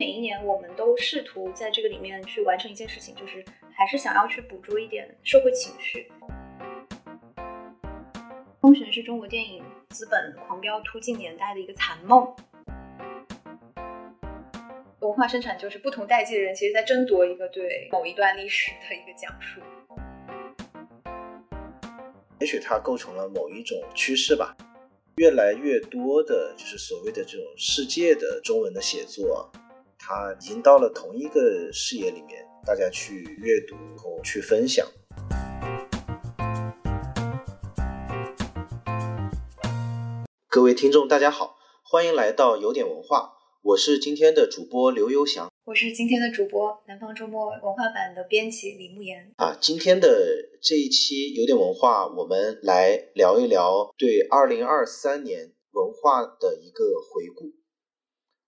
每一年我们都试图在这个里面去完成一件事情，就是还是想要去捕捉一点社会情绪。封神是中国电影资本狂飙突进年代的一个残梦。文化生产就是不同代际的人，其实在争夺一个对某一段历史的一个讲述。也许它构成了某一种趋势吧。越来越多的，就是所谓的这种世界的中文的写作，它已经到了同一个视野里面，大家去阅读和去分享。各位听众，大家好，欢迎来到有点文化，我是今天的主播刘悠翔。我是今天的主播，南方周末文化版的编辑李慕言啊。今天的这一期有点文化，我们来聊一聊对二零二三年文化的一个回顾，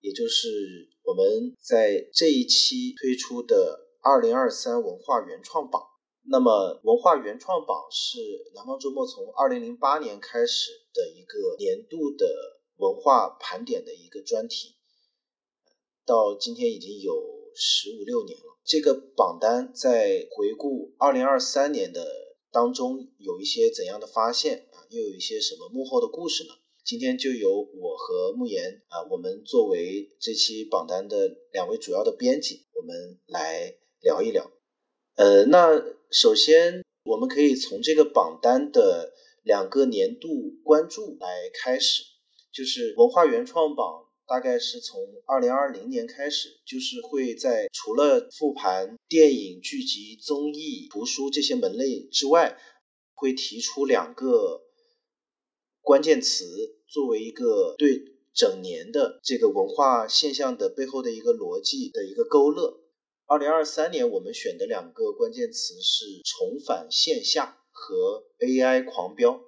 也就是我们在这一期推出的二零二三文化原创榜。那么，文化原创榜是南方周末从二零零八年开始的一个年度的文化盘点的一个专题。到今天已经有十五六年了。这个榜单在回顾二零二三年的当中有一些怎样的发现啊？又有一些什么幕后的故事呢？今天就由我和慕言啊，我们作为这期榜单的两位主要的编辑，我们来聊一聊。呃，那首先我们可以从这个榜单的两个年度关注来开始，就是文化原创榜。大概是从二零二零年开始，就是会在除了复盘电影、剧集、综艺、图书这些门类之外，会提出两个关键词，作为一个对整年的这个文化现象的背后的一个逻辑的一个勾勒。二零二三年我们选的两个关键词是重返线下和 AI 狂飙。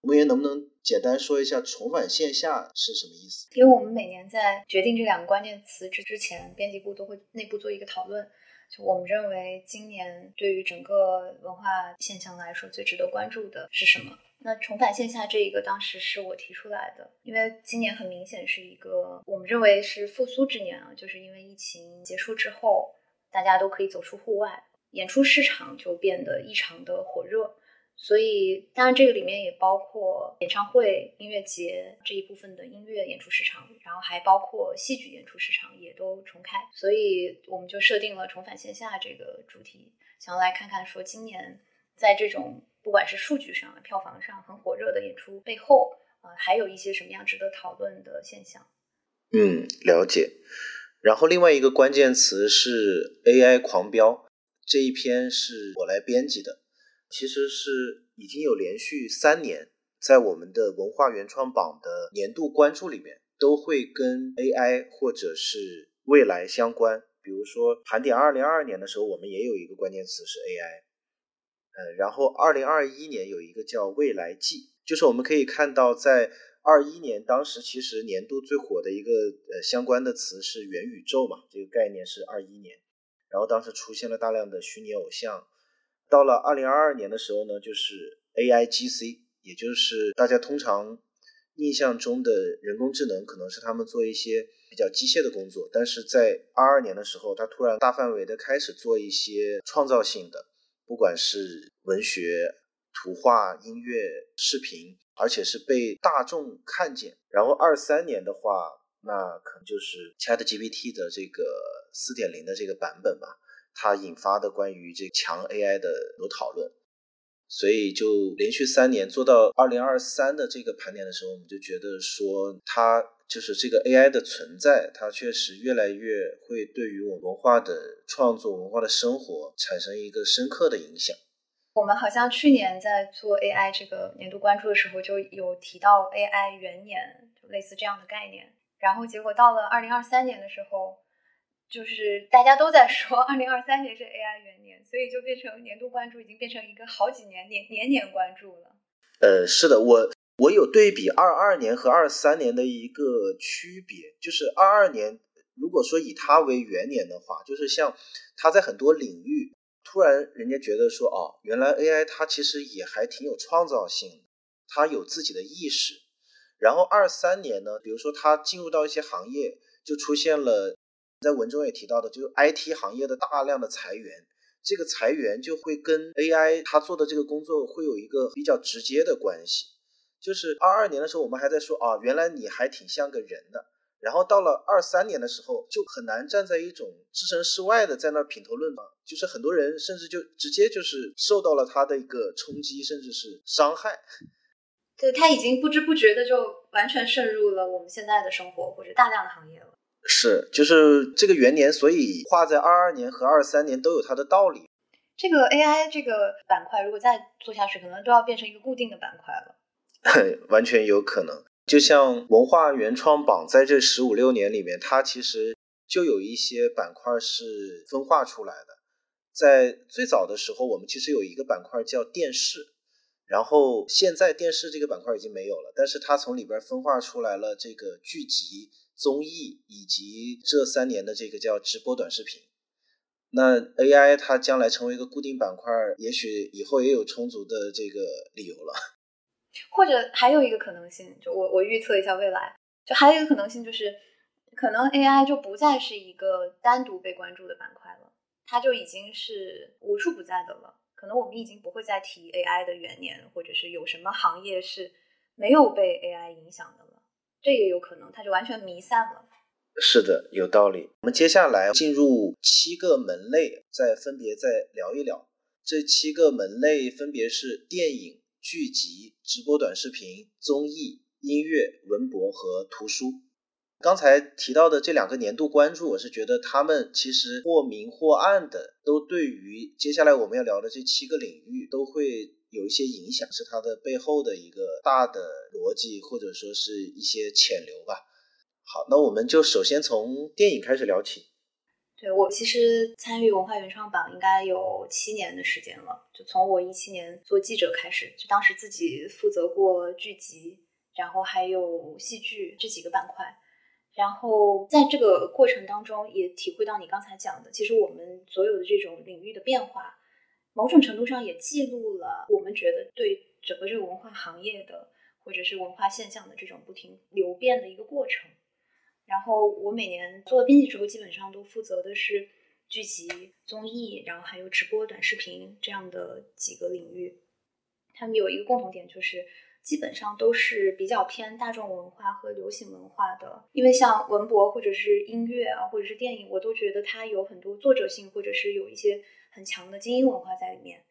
木言能不能？简单说一下重返线下是什么意思？因为我们每年在决定这两个关键词之之前，编辑部都会内部做一个讨论。就我们认为今年对于整个文化现象来说最值得关注的是什么？那重返线下这一个当时是我提出来的，因为今年很明显是一个我们认为是复苏之年啊，就是因为疫情结束之后，大家都可以走出户外，演出市场就变得异常的火热。所以，当然这个里面也包括演唱会、音乐节这一部分的音乐演出市场，然后还包括戏剧演出市场也都重开。所以，我们就设定了重返线下这个主题，想要来看看说今年在这种不管是数据上、票房上很火热的演出背后，呃，还有一些什么样值得讨论的现象。嗯，了解。然后另外一个关键词是 AI 狂飙，这一篇是我来编辑的。其实是已经有连续三年，在我们的文化原创榜的年度关注里面，都会跟 AI 或者是未来相关。比如说盘点二零二二年的时候，我们也有一个关键词是 AI，嗯，然后二零二一年有一个叫未来季，就是我们可以看到，在二一年当时其实年度最火的一个呃相关的词是元宇宙嘛，这个概念是二一年，然后当时出现了大量的虚拟偶像。到了二零二二年的时候呢，就是 A I G C，也就是大家通常印象中的人工智能，可能是他们做一些比较机械的工作。但是在二二年的时候，它突然大范围的开始做一些创造性的，不管是文学、图画、音乐、视频，而且是被大众看见。然后二三年的话，那可能就是 Chat G P T 的这个四点零的这个版本吧。它引发的关于这强 AI 的有讨论，所以就连续三年做到二零二三的这个盘点的时候，我们就觉得说，它就是这个 AI 的存在，它确实越来越会对于我文化的创作、文化的生活产生一个深刻的影响。我们好像去年在做 AI 这个年度关注的时候，就有提到 AI 元年，就类似这样的概念，然后结果到了二零二三年的时候。就是大家都在说，二零二三年是 AI 元年，所以就变成年度关注已经变成一个好几年年年年关注了。呃，是的，我我有对比二二年和二三年的一个区别，就是二二年如果说以它为元年的话，就是像它在很多领域突然人家觉得说，哦，原来 AI 它其实也还挺有创造性，它有自己的意识。然后二三年呢，比如说它进入到一些行业，就出现了。在文中也提到的，就是 IT 行业的大量的裁员，这个裁员就会跟 AI 它做的这个工作会有一个比较直接的关系。就是二二年的时候，我们还在说啊，原来你还挺像个人的。然后到了二三年的时候，就很难站在一种置身事外的在那品头论足，就是很多人甚至就直接就是受到了他的一个冲击，甚至是伤害。对他已经不知不觉的就完全渗入了我们现在的生活或者大量的行业了。是，就是这个元年，所以画在二二年和二三年都有它的道理。这个 AI 这个板块如果再做下去，可能都要变成一个固定的板块了。完全有可能。就像文化原创榜在这十五六年里面，它其实就有一些板块是分化出来的。在最早的时候，我们其实有一个板块叫电视，然后现在电视这个板块已经没有了，但是它从里边分化出来了这个剧集、综艺以及这三年的这个叫直播短视频。那 AI 它将来成为一个固定板块，也许以后也有充足的这个理由了。或者还有一个可能性，就我我预测一下未来，就还有一个可能性就是，可能 AI 就不再是一个单独被关注的板块了，它就已经是无处不在的了。可能我们已经不会再提 AI 的元年，或者是有什么行业是没有被 AI 影响的了，这也有可能，它就完全弥散了。是的，有道理。我们接下来进入七个门类，再分别再聊一聊。这七个门类分别是电影。剧集、直播短视频、综艺、音乐、文博和图书。刚才提到的这两个年度关注，我是觉得他们其实或明或暗的，都对于接下来我们要聊的这七个领域都会有一些影响，是它的背后的一个大的逻辑，或者说是一些潜流吧。好，那我们就首先从电影开始聊起。我其实参与文化原创榜应该有七年的时间了，就从我一七年做记者开始，就当时自己负责过剧集，然后还有戏剧这几个板块，然后在这个过程当中也体会到你刚才讲的，其实我们所有的这种领域的变化，某种程度上也记录了我们觉得对整个这个文化行业的或者是文化现象的这种不停流变的一个过程。然后我每年做编辑之后，基本上都负责的是剧集、综艺，然后还有直播短视频这样的几个领域。他们有一个共同点，就是基本上都是比较偏大众文化和流行文化的。因为像文博或者是音乐啊，或者是电影，我都觉得它有很多作者性，或者是有一些很强的精英文化在里面。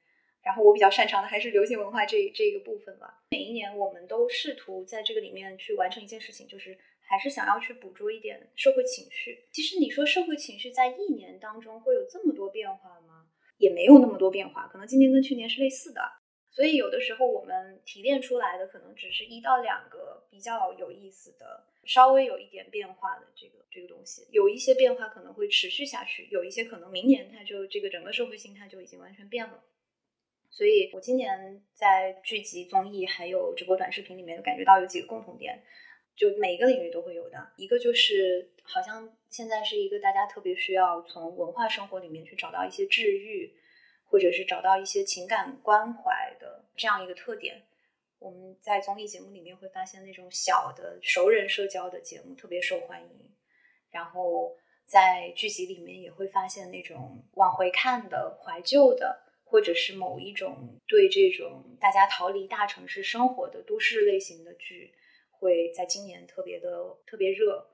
然后我比较擅长的还是流行文化这这个部分吧。每一年我们都试图在这个里面去完成一件事情，就是。还是想要去捕捉一点社会情绪。其实你说社会情绪在一年当中会有这么多变化吗？也没有那么多变化，可能今年跟去年是类似的。所以有的时候我们提炼出来的可能只是一到两个比较有意思的、稍微有一点变化的这个这个东西。有一些变化可能会持续下去，有一些可能明年它就这个整个社会心态就已经完全变了。所以我今年在剧集、综艺还有直播短视频里面，感觉到有几个共同点。就每个领域都会有的，一个就是好像现在是一个大家特别需要从文化生活里面去找到一些治愈，或者是找到一些情感关怀的这样一个特点。我们在综艺节目里面会发现那种小的熟人社交的节目特别受欢迎，然后在剧集里面也会发现那种往回看的怀旧的，或者是某一种对这种大家逃离大城市生活的都市类型的剧。会在今年特别的特别热，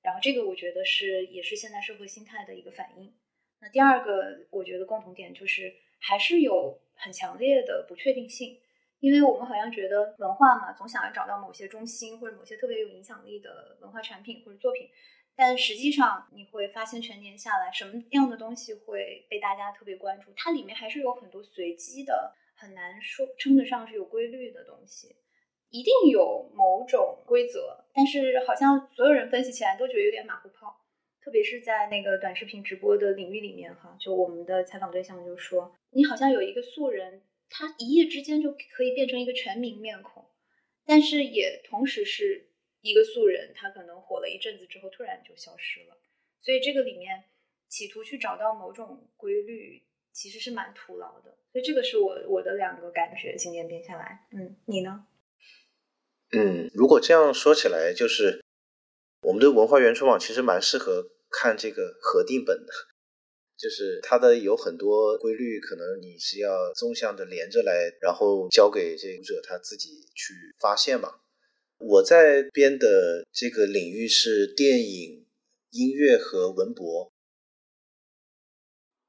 然后这个我觉得是也是现在社会心态的一个反应。那第二个我觉得共同点就是还是有很强烈的不确定性，因为我们好像觉得文化嘛，总想要找到某些中心或者某些特别有影响力的文化产品或者作品，但实际上你会发现全年下来什么样的东西会被大家特别关注，它里面还是有很多随机的，很难说称得上是有规律的东西。一定有某种规则，但是好像所有人分析起来都觉得有点马后炮，特别是在那个短视频直播的领域里面哈，就我们的采访对象就说，你好像有一个素人，他一夜之间就可以变成一个全民面孔，但是也同时是一个素人，他可能火了一阵子之后突然就消失了，所以这个里面企图去找到某种规律，其实是蛮徒劳的，所以这个是我我的两个感觉，今年编下来，嗯，你呢？嗯，如果这样说起来，就是我们的文化原创网其实蛮适合看这个核定本的，就是它的有很多规律，可能你是要纵向的连着来，然后交给这读者他自己去发现嘛。我在编的这个领域是电影、音乐和文博，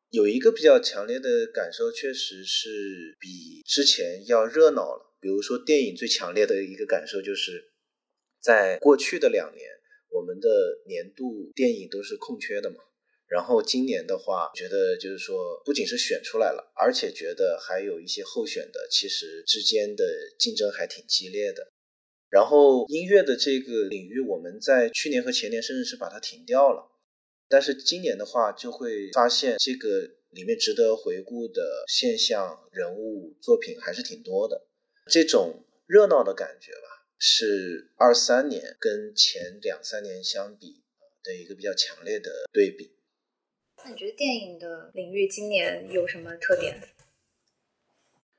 有一个比较强烈的感受，确实是比之前要热闹了。比如说电影最强烈的一个感受就是，在过去的两年，我们的年度电影都是空缺的嘛。然后今年的话，觉得就是说，不仅是选出来了，而且觉得还有一些候选的，其实之间的竞争还挺激烈的。然后音乐的这个领域，我们在去年和前年甚至是把它停掉了，但是今年的话，就会发现这个里面值得回顾的现象、人物、作品还是挺多的。这种热闹的感觉吧，是二三年跟前两三年相比的一个比较强烈的对比。那你觉得电影的领域今年有什么特点？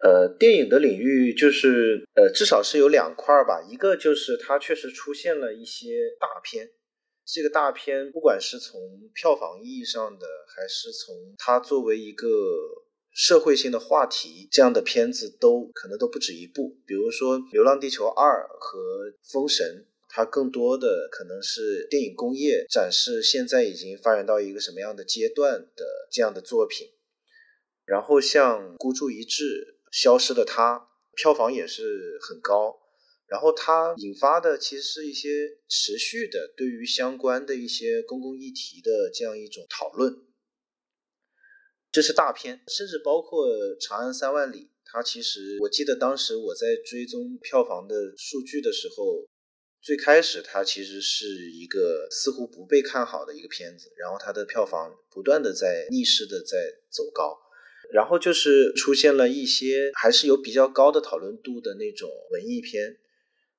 呃，电影的领域就是呃，至少是有两块吧。一个就是它确实出现了一些大片，这个大片不管是从票房意义上的，还是从它作为一个社会性的话题，这样的片子都可能都不止一部。比如说《流浪地球二》和《封神》，它更多的可能是电影工业展示现在已经发展到一个什么样的阶段的这样的作品。然后像《孤注一掷》。消失的他，票房也是很高，然后它引发的其实是一些持续的对于相关的一些公共议题的这样一种讨论。这是大片，甚至包括《长安三万里》，它其实我记得当时我在追踪票房的数据的时候，最开始它其实是一个似乎不被看好的一个片子，然后它的票房不断的在逆势的在走高。然后就是出现了一些还是有比较高的讨论度的那种文艺片，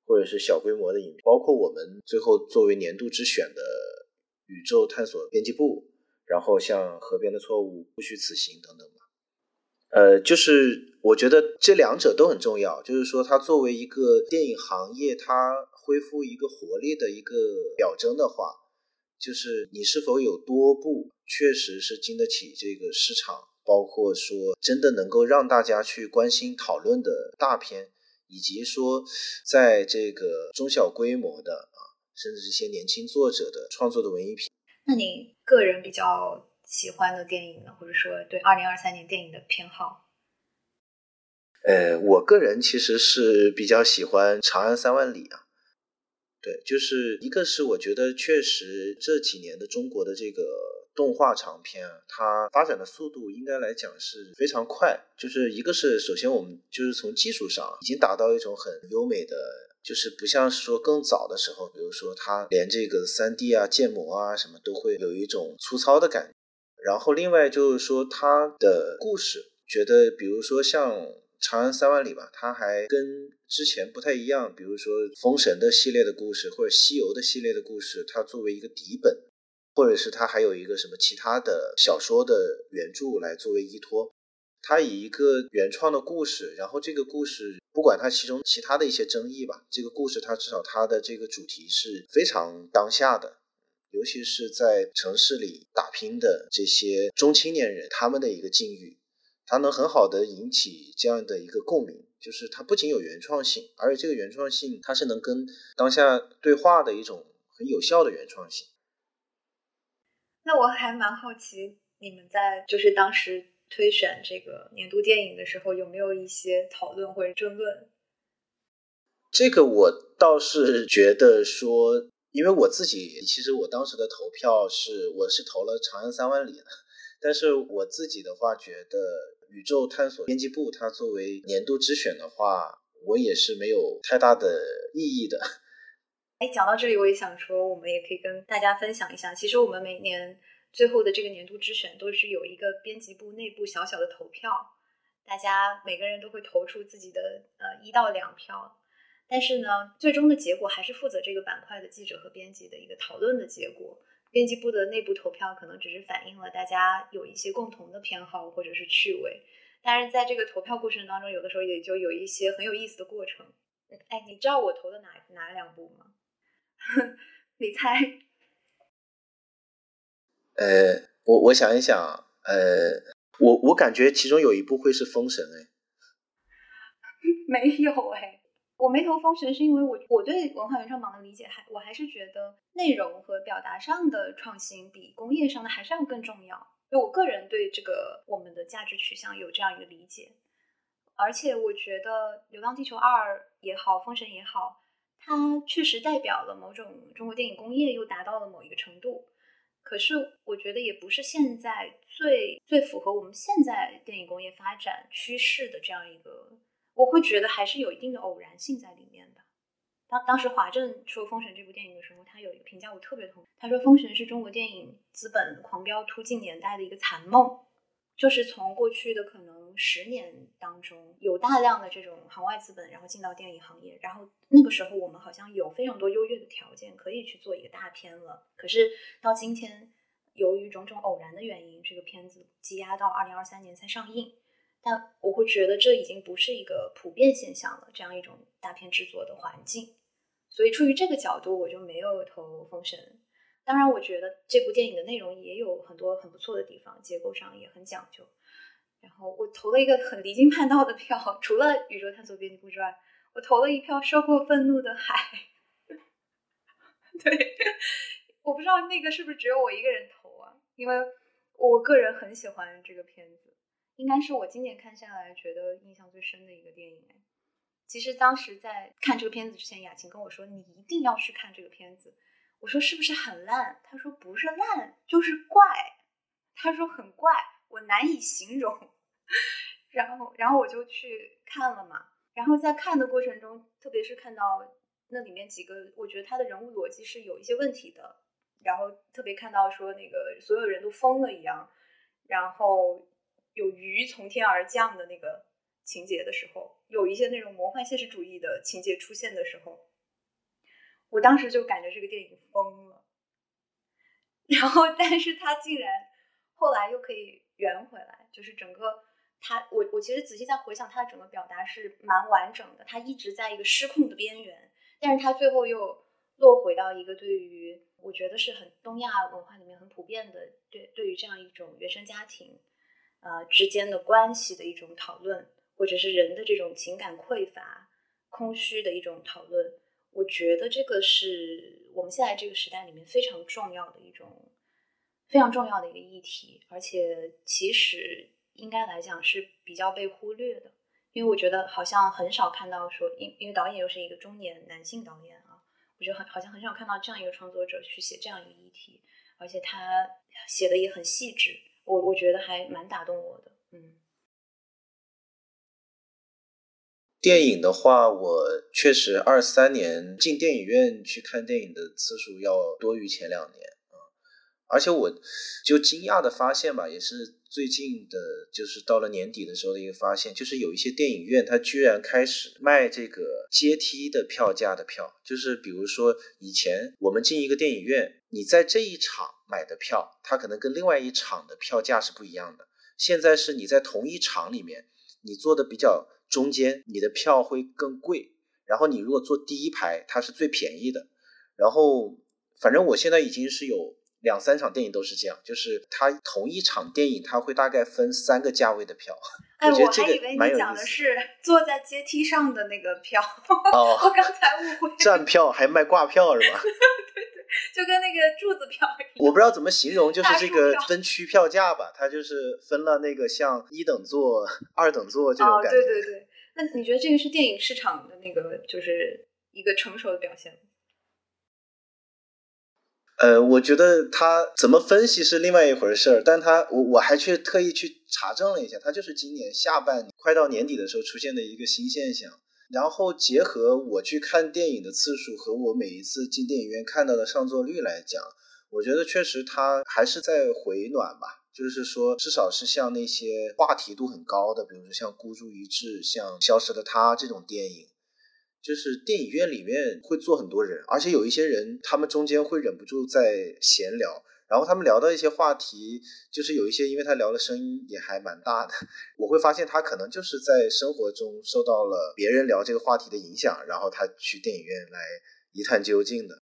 或者是小规模的影片，包括我们最后作为年度之选的《宇宙探索编辑部》，然后像《河边的错误》《不虚此行》等等吧。呃，就是我觉得这两者都很重要，就是说它作为一个电影行业，它恢复一个活力的一个表征的话，就是你是否有多部确实是经得起这个市场。包括说真的能够让大家去关心讨论的大片，以及说在这个中小规模的啊，甚至一些年轻作者的创作的文艺片。那你个人比较喜欢的电影呢？或者说对二零二三年电影的偏好？呃，我个人其实是比较喜欢《长安三万里》啊。对，就是一个是我觉得确实这几年的中国的这个。动画长片啊，它发展的速度应该来讲是非常快。就是一个是，首先我们就是从技术上已经达到一种很优美的，就是不像是说更早的时候，比如说它连这个三 D 啊、建模啊什么都会有一种粗糙的感觉。然后另外就是说它的故事，觉得比如说像《长安三万里》吧，它还跟之前不太一样。比如说《封神》的系列的故事或者《西游》的系列的故事，它作为一个底本。或者是他还有一个什么其他的小说的原著来作为依托，他以一个原创的故事，然后这个故事不管它其中其他的一些争议吧，这个故事它至少它的这个主题是非常当下的，尤其是在城市里打拼的这些中青年人他们的一个境遇，它能很好的引起这样的一个共鸣，就是它不仅有原创性，而且这个原创性它是能跟当下对话的一种很有效的原创性。那我还蛮好奇，你们在就是当时推选这个年度电影的时候，有没有一些讨论或者争论？这个我倒是觉得说，因为我自己其实我当时的投票是我是投了《长安三万里》的，但是我自己的话觉得《宇宙探索编辑部》它作为年度之选的话，我也是没有太大的意义的。哎，讲到这里，我也想说，我们也可以跟大家分享一下。其实我们每年最后的这个年度之选，都是有一个编辑部内部小小的投票，大家每个人都会投出自己的呃一到两票。但是呢，最终的结果还是负责这个板块的记者和编辑的一个讨论的结果。编辑部的内部投票可能只是反映了大家有一些共同的偏好或者是趣味，但是在这个投票过程当中，有的时候也就有一些很有意思的过程。哎，你知道我投的哪哪两部吗？你猜？呃，我我想一想，呃，我我感觉其中有一部会是《封神》哎，没有哎，我没投《封神》是因为我我对文化原创榜的理解还我还是觉得内容和表达上的创新比工业上的还是要更重要。就我个人对这个我们的价值取向有这样一个理解，而且我觉得《流浪地球二》也好，《封神》也好，它确实代表了某种中国电影工业又达到了某一个程度。可是我觉得也不是现在最最符合我们现在电影工业发展趋势的这样一个，我会觉得还是有一定的偶然性在里面的。当当时华正说《封神》这部电影的时候，他有一个评价我特别同意，他说《封神》是中国电影资本狂飙突进年代的一个残梦，就是从过去的可能十年当中，有大量的这种行外资本，然后进到电影行业，然后那个时候我们好像有非常多优越的条件可以去做一个大片了。可是到今天，由于种种偶然的原因，这个片子积压到二零二三年才上映。但我会觉得这已经不是一个普遍现象了，这样一种大片制作的环境。所以出于这个角度，我就没有投《封神》。当然，我觉得这部电影的内容也有很多很不错的地方，结构上也很讲究。然后我投了一个很离经叛道的票，除了《宇宙探索编辑部》之外，我投了一票《收获愤怒的海》。对，我不知道那个是不是只有我一个人投啊？因为我个人很喜欢这个片子。应该是我今年看下来觉得印象最深的一个电影。其实当时在看这个片子之前，雅琴跟我说你一定要去看这个片子。我说是不是很烂？他说不是烂，就是怪。他说很怪，我难以形容。然后，然后我就去看了嘛。然后在看的过程中，特别是看到那里面几个，我觉得他的人物逻辑是有一些问题的。然后特别看到说那个所有人都疯了一样，然后。有鱼从天而降的那个情节的时候，有一些那种魔幻现实主义的情节出现的时候，我当时就感觉这个电影疯了。然后，但是他竟然后来又可以圆回来，就是整个他，我我其实仔细在回想他的整个表达是蛮完整的，他一直在一个失控的边缘，但是他最后又落回到一个对于我觉得是很东亚文化里面很普遍的，对对于这样一种原生家庭。呃，之间的关系的一种讨论，或者是人的这种情感匮乏、空虚的一种讨论，我觉得这个是我们现在这个时代里面非常重要的一种非常重要的一个议题，而且其实应该来讲是比较被忽略的，因为我觉得好像很少看到说，因因为导演又是一个中年男性导演啊，我觉得很好像很少看到这样一个创作者去写这样一个议题，而且他写的也很细致。我我觉得还蛮打动我的，嗯。电影的话，我确实二三年进电影院去看电影的次数要多于前两年啊，而且我就惊讶的发现吧，也是最近的，就是到了年底的时候的一个发现，就是有一些电影院它居然开始卖这个阶梯的票价的票，就是比如说以前我们进一个电影院，你在这一场。买的票，它可能跟另外一场的票价是不一样的。现在是你在同一场里面，你坐的比较中间，你的票会更贵。然后你如果坐第一排，它是最便宜的。然后反正我现在已经是有两三场电影都是这样，就是它同一场电影，它会大概分三个价位的票。哎，我还以为你讲的是坐在阶梯上的那个票。哦，我刚才误会。站票还卖挂票是吧？对对就跟那个柱子票一样，我不知道怎么形容，就是这个分区票价吧，它就是分了那个像一等座、二等座这种感觉。对对对，那你觉得这个是电影市场的那个就是一个成熟的表现吗？呃，我觉得他怎么分析是另外一回事儿，但他我我还去特意去查证了一下，他就是今年下半年快到年底的时候出现的一个新现象。然后结合我去看电影的次数和我每一次进电影院看到的上座率来讲，我觉得确实它还是在回暖吧。就是说，至少是像那些话题度很高的，比如说像《孤注一掷》、像《消失的她》这种电影，就是电影院里面会坐很多人，而且有一些人他们中间会忍不住在闲聊。然后他们聊到一些话题，就是有一些，因为他聊的声音也还蛮大的，我会发现他可能就是在生活中受到了别人聊这个话题的影响，然后他去电影院来一探究竟的。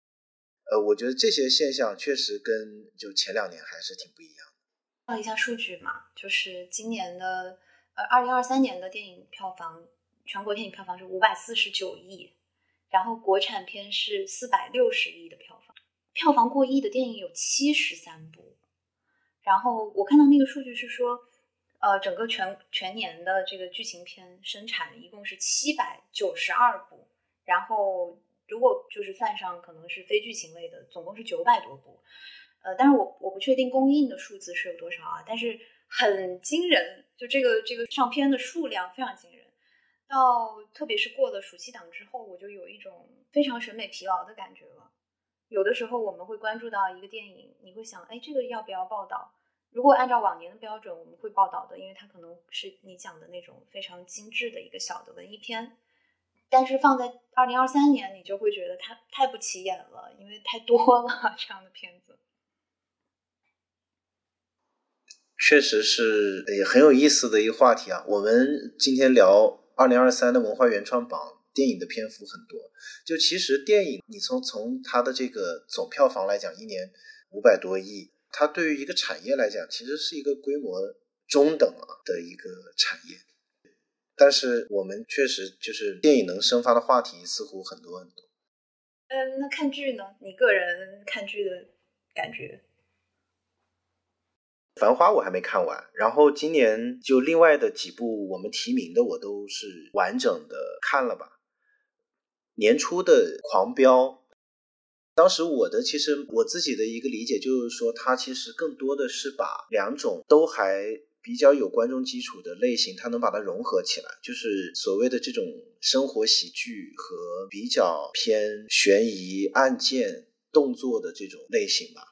呃，我觉得这些现象确实跟就前两年还是挺不一样的。看一下数据嘛，就是今年的呃二零二三年的电影票房，全国电影票房是五百四十九亿，然后国产片是四百六十亿的票房，票房过亿的电影有七十三部。然后我看到那个数据是说，呃，整个全全年的这个剧情片生产一共是七百九十二部，然后。如果就是算上可能是非剧情类的，总共是九百多部，呃，但是我我不确定公映的数字是有多少啊，但是很惊人，就这个这个上片的数量非常惊人。到特别是过了暑期档之后，我就有一种非常审美疲劳的感觉了。有的时候我们会关注到一个电影，你会想，哎，这个要不要报道？如果按照往年的标准，我们会报道的，因为它可能是你讲的那种非常精致的一个小的文艺片。但是放在二零二三年，你就会觉得它太不起眼了，因为太多了这样的片子。确实是也很有意思的一个话题啊。我们今天聊二零二三的文化原创榜，电影的篇幅很多。就其实电影，你从从它的这个总票房来讲，一年五百多亿，它对于一个产业来讲，其实是一个规模中等啊的一个产业。但是我们确实就是电影能生发的话题似乎很多很多。嗯，那看剧呢？你个人看剧的感觉？《繁花》我还没看完，然后今年就另外的几部我们提名的我都是完整的看了吧。年初的《狂飙》，当时我的其实我自己的一个理解就是说，它其实更多的是把两种都还。比较有观众基础的类型，它能把它融合起来，就是所谓的这种生活喜剧和比较偏悬疑、案件、动作的这种类型吧。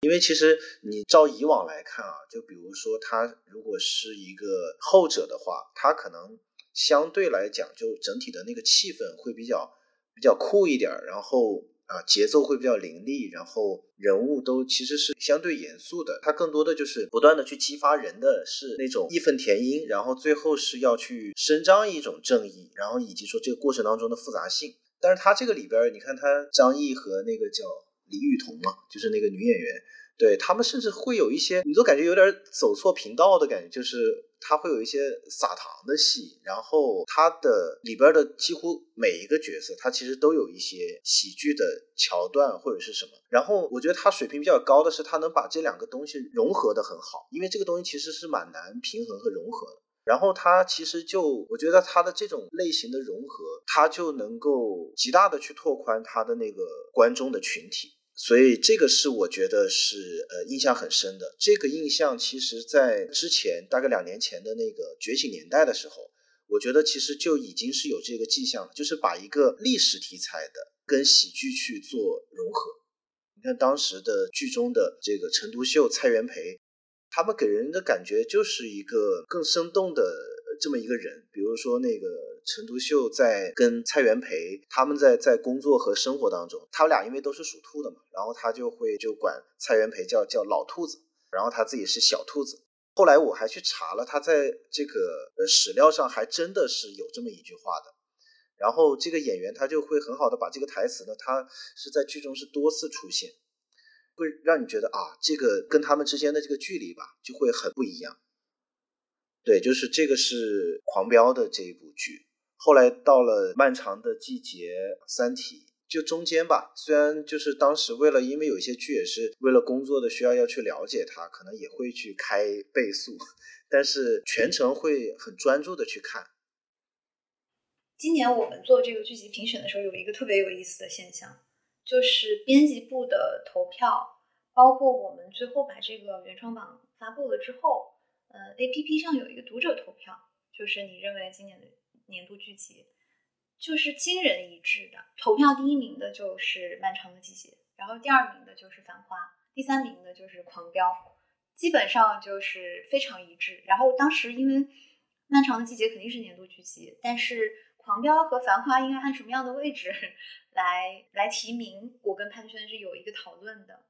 因为其实你照以往来看啊，就比如说它如果是一个后者的话，它可能相对来讲就整体的那个气氛会比较比较酷一点，然后。啊，节奏会比较凌厉，然后人物都其实是相对严肃的。它更多的就是不断的去激发人的是那种义愤填膺，然后最后是要去伸张一种正义，然后以及说这个过程当中的复杂性。但是它这个里边，你看他张译和那个叫李雨桐嘛，就是那个女演员。对他们甚至会有一些，你都感觉有点走错频道的感觉，就是他会有一些撒糖的戏，然后他的里边的几乎每一个角色，他其实都有一些喜剧的桥段或者是什么。然后我觉得他水平比较高的是，他能把这两个东西融合的很好，因为这个东西其实是蛮难平衡和融合的。然后他其实就，我觉得他的这种类型的融合，他就能够极大的去拓宽他的那个观众的群体。所以这个是我觉得是呃印象很深的。这个印象其实，在之前大概两年前的那个《觉醒年代》的时候，我觉得其实就已经是有这个迹象了，就是把一个历史题材的跟喜剧去做融合。你看当时的剧中的这个陈独秀、蔡元培，他们给人的感觉就是一个更生动的。这么一个人，比如说那个陈独秀在跟蔡元培他们在在工作和生活当中，他俩因为都是属兔的嘛，然后他就会就管蔡元培叫叫老兔子，然后他自己是小兔子。后来我还去查了，他在这个呃史料上还真的是有这么一句话的。然后这个演员他就会很好的把这个台词呢，他是在剧中是多次出现，会让你觉得啊，这个跟他们之间的这个距离吧，就会很不一样。对，就是这个是《狂飙》的这一部剧，后来到了《漫长的季节》《三体》，就中间吧。虽然就是当时为了，因为有些剧也是为了工作的需要要去了解它，可能也会去开倍速，但是全程会很专注的去看。今年我们做这个剧集评选的时候，有一个特别有意思的现象，就是编辑部的投票，包括我们最后把这个原创榜发布了之后。呃，A P P 上有一个读者投票，就是你认为今年的年度剧集，就是惊人一致的。投票第一名的就是《漫长的季节》，然后第二名的就是《繁花》，第三名的就是《狂飙》，基本上就是非常一致。然后当时因为《漫长的季节》肯定是年度剧集，但是《狂飙》和《繁花》应该按什么样的位置 来来提名，我跟潘轩是有一个讨论的。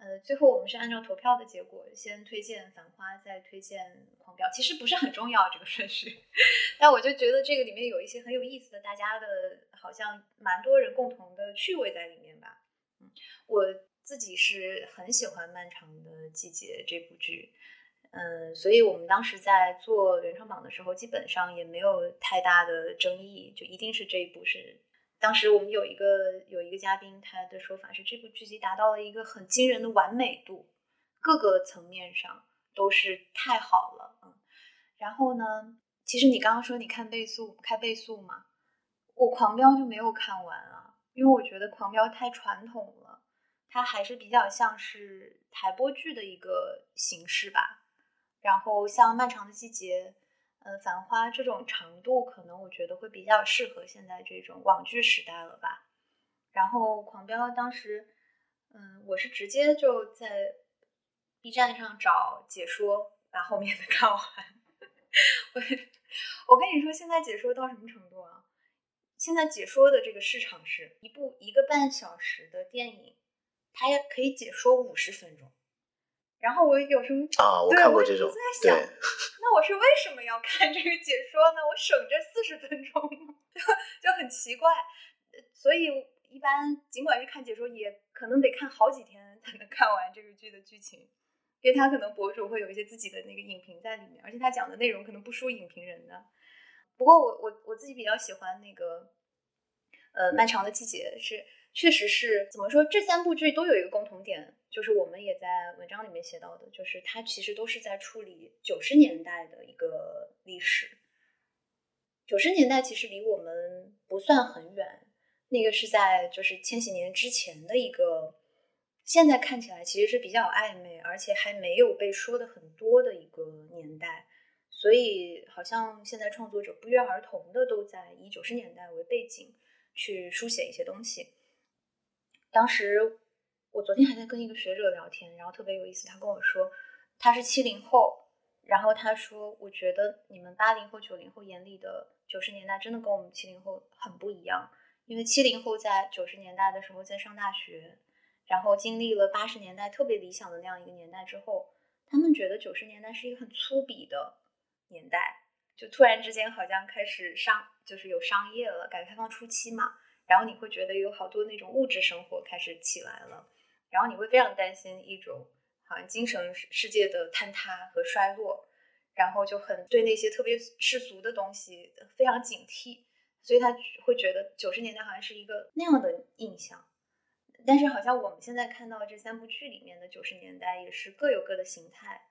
呃，最后我们是按照投票的结果，先推荐《繁花》，再推荐《狂飙》。其实不是很重要这个顺序，但我就觉得这个里面有一些很有意思的，大家的好像蛮多人共同的趣味在里面吧。我自己是很喜欢《漫长的季节》这部剧，嗯，所以我们当时在做原创榜的时候，基本上也没有太大的争议，就一定是这一部是。当时我们有一个有一个嘉宾，他的说法是这部剧集达到了一个很惊人的完美度，各个层面上都是太好了，嗯。然后呢，其实你刚刚说你看倍速开倍速嘛，我《狂飙》就没有看完啊，因为我觉得《狂飙》太传统了，它还是比较像是台播剧的一个形式吧。然后像《漫长的季节》。呃，繁花这种长度可能我觉得会比较适合现在这种网剧时代了吧。然后狂飙当时，嗯，我是直接就在 B 站上找解说，把后面的看完。我我跟你说，现在解说到什么程度啊？现在解说的这个市场是一部一个半小时的电影，它也可以解说五十分钟。然后我有时候啊，我看过这种，我在想，那我是为什么要看这个解说呢？我省这四十分钟 就就很奇怪。所以一般尽管是看解说，也可能得看好几天才能看完这个剧的剧情，因为他可能博主会有一些自己的那个影评在里面，而且他讲的内容可能不输影评人的。不过我我我自己比较喜欢那个呃漫长的季节是。确实是怎么说？这三部剧都有一个共同点，就是我们也在文章里面写到的，就是它其实都是在处理九十年代的一个历史。九十年代其实离我们不算很远，那个是在就是千禧年之前的一个，现在看起来其实是比较暧昧，而且还没有被说的很多的一个年代。所以好像现在创作者不约而同的都在以九十年代为背景去书写一些东西。当时我昨天还在跟一个学者聊天，然后特别有意思。他跟我说他是七零后，然后他说我觉得你们八零后、九零后眼里的九十年代真的跟我们七零后很不一样，因为七零后在九十年代的时候在上大学，然后经历了八十年代特别理想的那样一个年代之后，他们觉得九十年代是一个很粗鄙的年代，就突然之间好像开始商就是有商业了，改革开放初期嘛。然后你会觉得有好多那种物质生活开始起来了，然后你会非常担心一种好像精神世界的坍塌和衰落，然后就很对那些特别世俗的东西非常警惕，所以他会觉得九十年代好像是一个那样的印象。但是好像我们现在看到这三部剧里面的九十年代也是各有各的形态。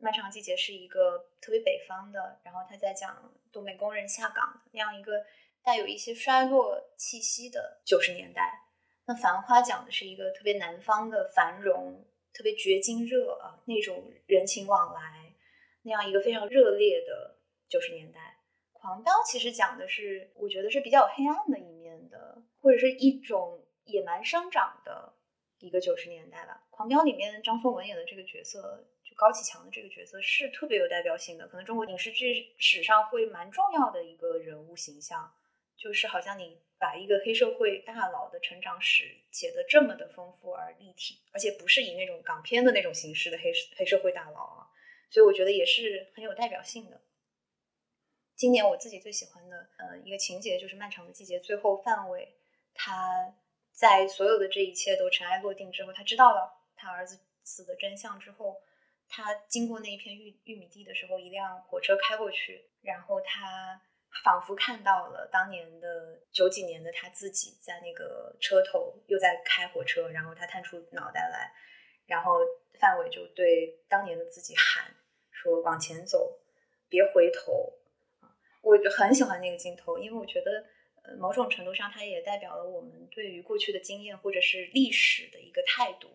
漫长季节是一个特别北方的，然后他在讲东北工人下岗那样一个。带有一些衰落气息的九十年代，那《繁花》讲的是一个特别南方的繁荣，特别绝金热啊，那种人情往来，那样一个非常热烈的九十年代。《狂飙》其实讲的是，我觉得是比较黑暗的一面的，或者是一种野蛮生长的一个九十年代吧。《狂飙》里面张颂文演的这个角色，就高启强的这个角色是特别有代表性的，可能中国影视剧史上会蛮重要的一个人物形象。就是好像你把一个黑社会大佬的成长史写的这么的丰富而立体，而且不是以那种港片的那种形式的黑黑社会大佬啊，所以我觉得也是很有代表性的。今年我自己最喜欢的呃一个情节就是《漫长的季节》，最后范伟他在所有的这一切都尘埃落定之后，他知道了他儿子死的真相之后，他经过那一片玉玉米地的时候，一辆火车开过去，然后他。仿佛看到了当年的九几年的他自己在那个车头又在开火车，然后他探出脑袋来，然后范伟就对当年的自己喊说：“往前走，别回头。”啊，我很喜欢那个镜头，因为我觉得，呃，某种程度上它也代表了我们对于过去的经验或者是历史的一个态度，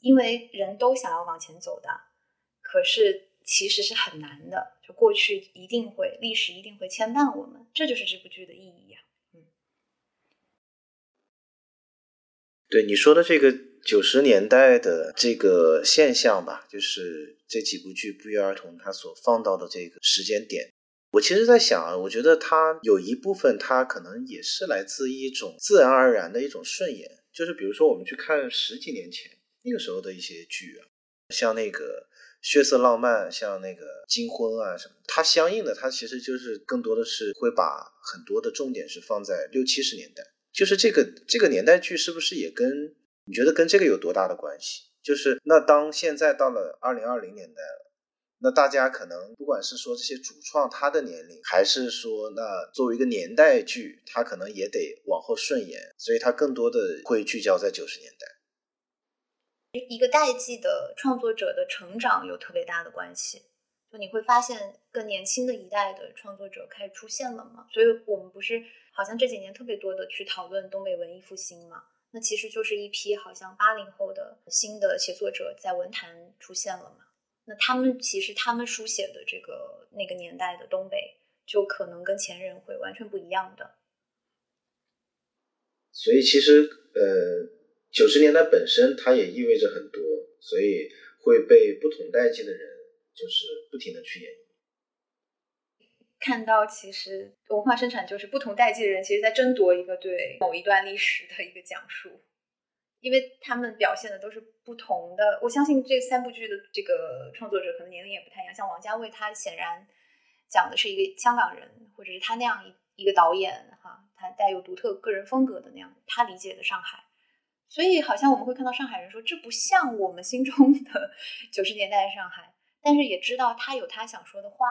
因为人都想要往前走的，可是。其实是很难的，就过去一定会，历史一定会牵绊我们，这就是这部剧的意义呀。嗯，对你说的这个九十年代的这个现象吧，就是这几部剧不约而同它所放到的这个时间点，我其实在想啊，我觉得它有一部分它可能也是来自一种自然而然的一种顺延，就是比如说我们去看十几年前那个时候的一些剧啊，像那个。血色浪漫，像那个金婚啊什么，它相应的，它其实就是更多的是会把很多的重点是放在六七十年代，就是这个这个年代剧是不是也跟你觉得跟这个有多大的关系？就是那当现在到了二零二零年代了，那大家可能不管是说这些主创他的年龄，还是说那作为一个年代剧，他可能也得往后顺延，所以他更多的会聚焦在九十年代。一个代际的创作者的成长有特别大的关系，就你会发现更年轻的一代的创作者开始出现了嘛？所以我们不是好像这几年特别多的去讨论东北文艺复兴嘛？那其实就是一批好像八零后的新的写作者在文坛出现了嘛？那他们其实他们书写的这个那个年代的东北，就可能跟前人会完全不一样的。所以其实呃，九十年代本身它也意味着很多，所以会被不同代际的人就是不停的去演绎。看到其实文化生产就是不同代际的人，其实在争夺一个对某一段历史的一个讲述，因为他们表现的都是不同的。我相信这三部剧的这个创作者可能年龄也不太一样，像王家卫，他显然讲的是一个香港人，或者是他那样一一个导演哈，他带有独特个人风格的那样他理解的上海，所以好像我们会看到上海人说这不像我们心中的九十年代的上海，但是也知道他有他想说的话。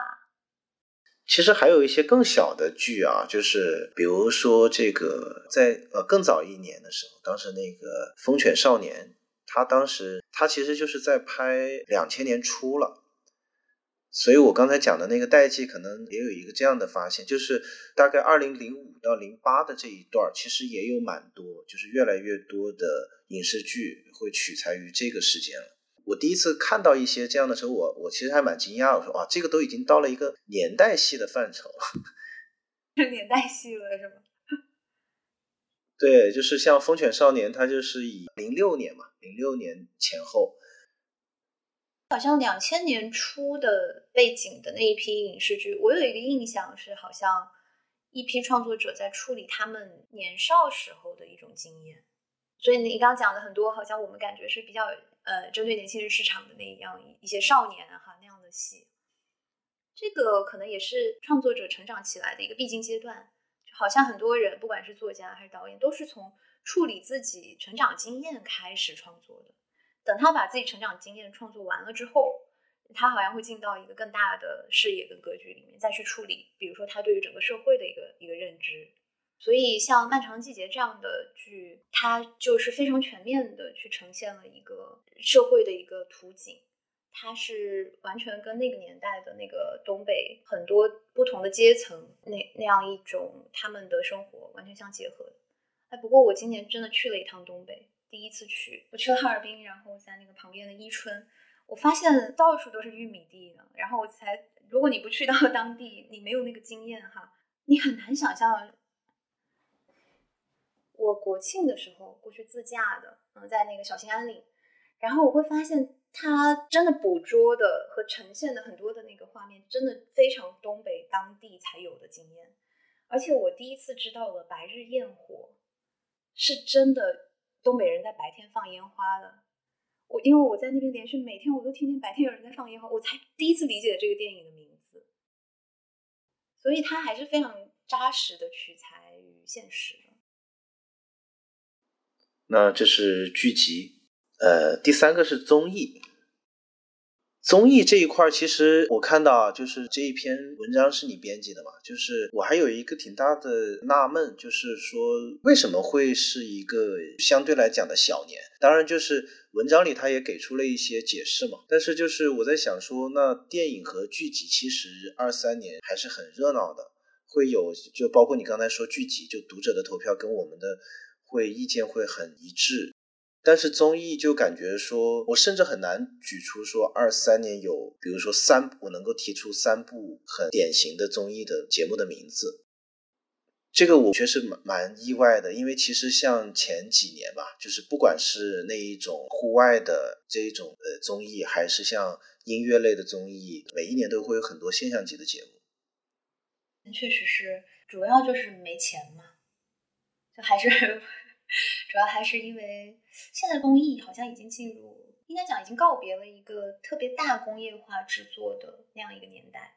其实还有一些更小的剧啊，就是比如说这个，在呃更早一年的时候，当时那个《风犬少年》，他当时他其实就是在拍两千年初了，所以我刚才讲的那个代际可能也有一个这样的发现，就是大概二零零五到零八的这一段，其实也有蛮多，就是越来越多的影视剧会取材于这个时间了。我第一次看到一些这样的时候，我我其实还蛮惊讶。我说哇，这个都已经到了一个年代戏的范畴，是年代戏了是吗？对，就是像《风犬少年》，它就是以零六年嘛，零六年前后，好像两千年初的背景的那一批影视剧，我有一个印象是，好像一批创作者在处理他们年少时候的一种经验。所以你刚刚讲的很多，好像我们感觉是比较。呃，针对年轻人市场的那样一些少年哈那样的戏，这个可能也是创作者成长起来的一个必经阶段。就好像很多人，不管是作家还是导演，都是从处理自己成长经验开始创作的。等他把自己成长经验创作完了之后，他好像会进到一个更大的视野跟格局里面，再去处理，比如说他对于整个社会的一个一个认知。所以，像《漫长季节》这样的剧，它就是非常全面的去呈现了一个社会的一个图景，它是完全跟那个年代的那个东北很多不同的阶层那那样一种他们的生活完全相结合的。哎，不过我今年真的去了一趟东北，第一次去，我去了哈尔滨，然后在那个旁边的伊春，我发现到处都是玉米地呢。然后我才，如果你不去到 当地，你没有那个经验哈，你很难想象。我国庆的时候过去自驾的，嗯，在那个小兴安岭，然后我会发现，它真的捕捉的和呈现的很多的那个画面，真的非常东北当地才有的经验。而且我第一次知道了白日焰火，是真的东北人在白天放烟花的。我因为我在那边连续每天我都听见白天有人在放烟花，我才第一次理解这个电影的名字。所以它还是非常扎实的取材于现实的。那这是剧集，呃，第三个是综艺。综艺这一块，其实我看到啊，就是这一篇文章是你编辑的嘛，就是我还有一个挺大的纳闷，就是说为什么会是一个相对来讲的小年？当然，就是文章里他也给出了一些解释嘛。但是就是我在想说，那电影和剧集其实二三年还是很热闹的，会有就包括你刚才说剧集，就读者的投票跟我们的。会意见会很一致，但是综艺就感觉说，我甚至很难举出说二三年有，比如说三，我能够提出三部很典型的综艺的节目的名字。这个我确实蛮蛮意外的，因为其实像前几年吧，就是不管是那一种户外的这一种呃综艺，还是像音乐类的综艺，每一年都会有很多现象级的节目。确实是，主要就是没钱嘛，就还是。主要还是因为现在工艺好像已经进入，应该讲已经告别了一个特别大工业化制作的那样一个年代。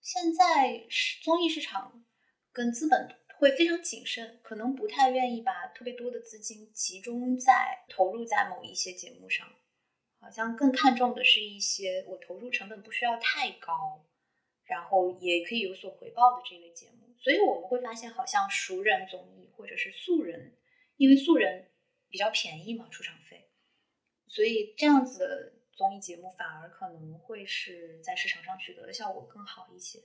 现在是综艺市场跟资本会非常谨慎，可能不太愿意把特别多的资金集中在投入在某一些节目上，好像更看重的是一些我投入成本不需要太高，然后也可以有所回报的这类节目。所以我们会发现，好像熟人综艺或者是素人，因为素人比较便宜嘛，出场费，所以这样子的综艺节目反而可能会是在市场上取得的效果更好一些。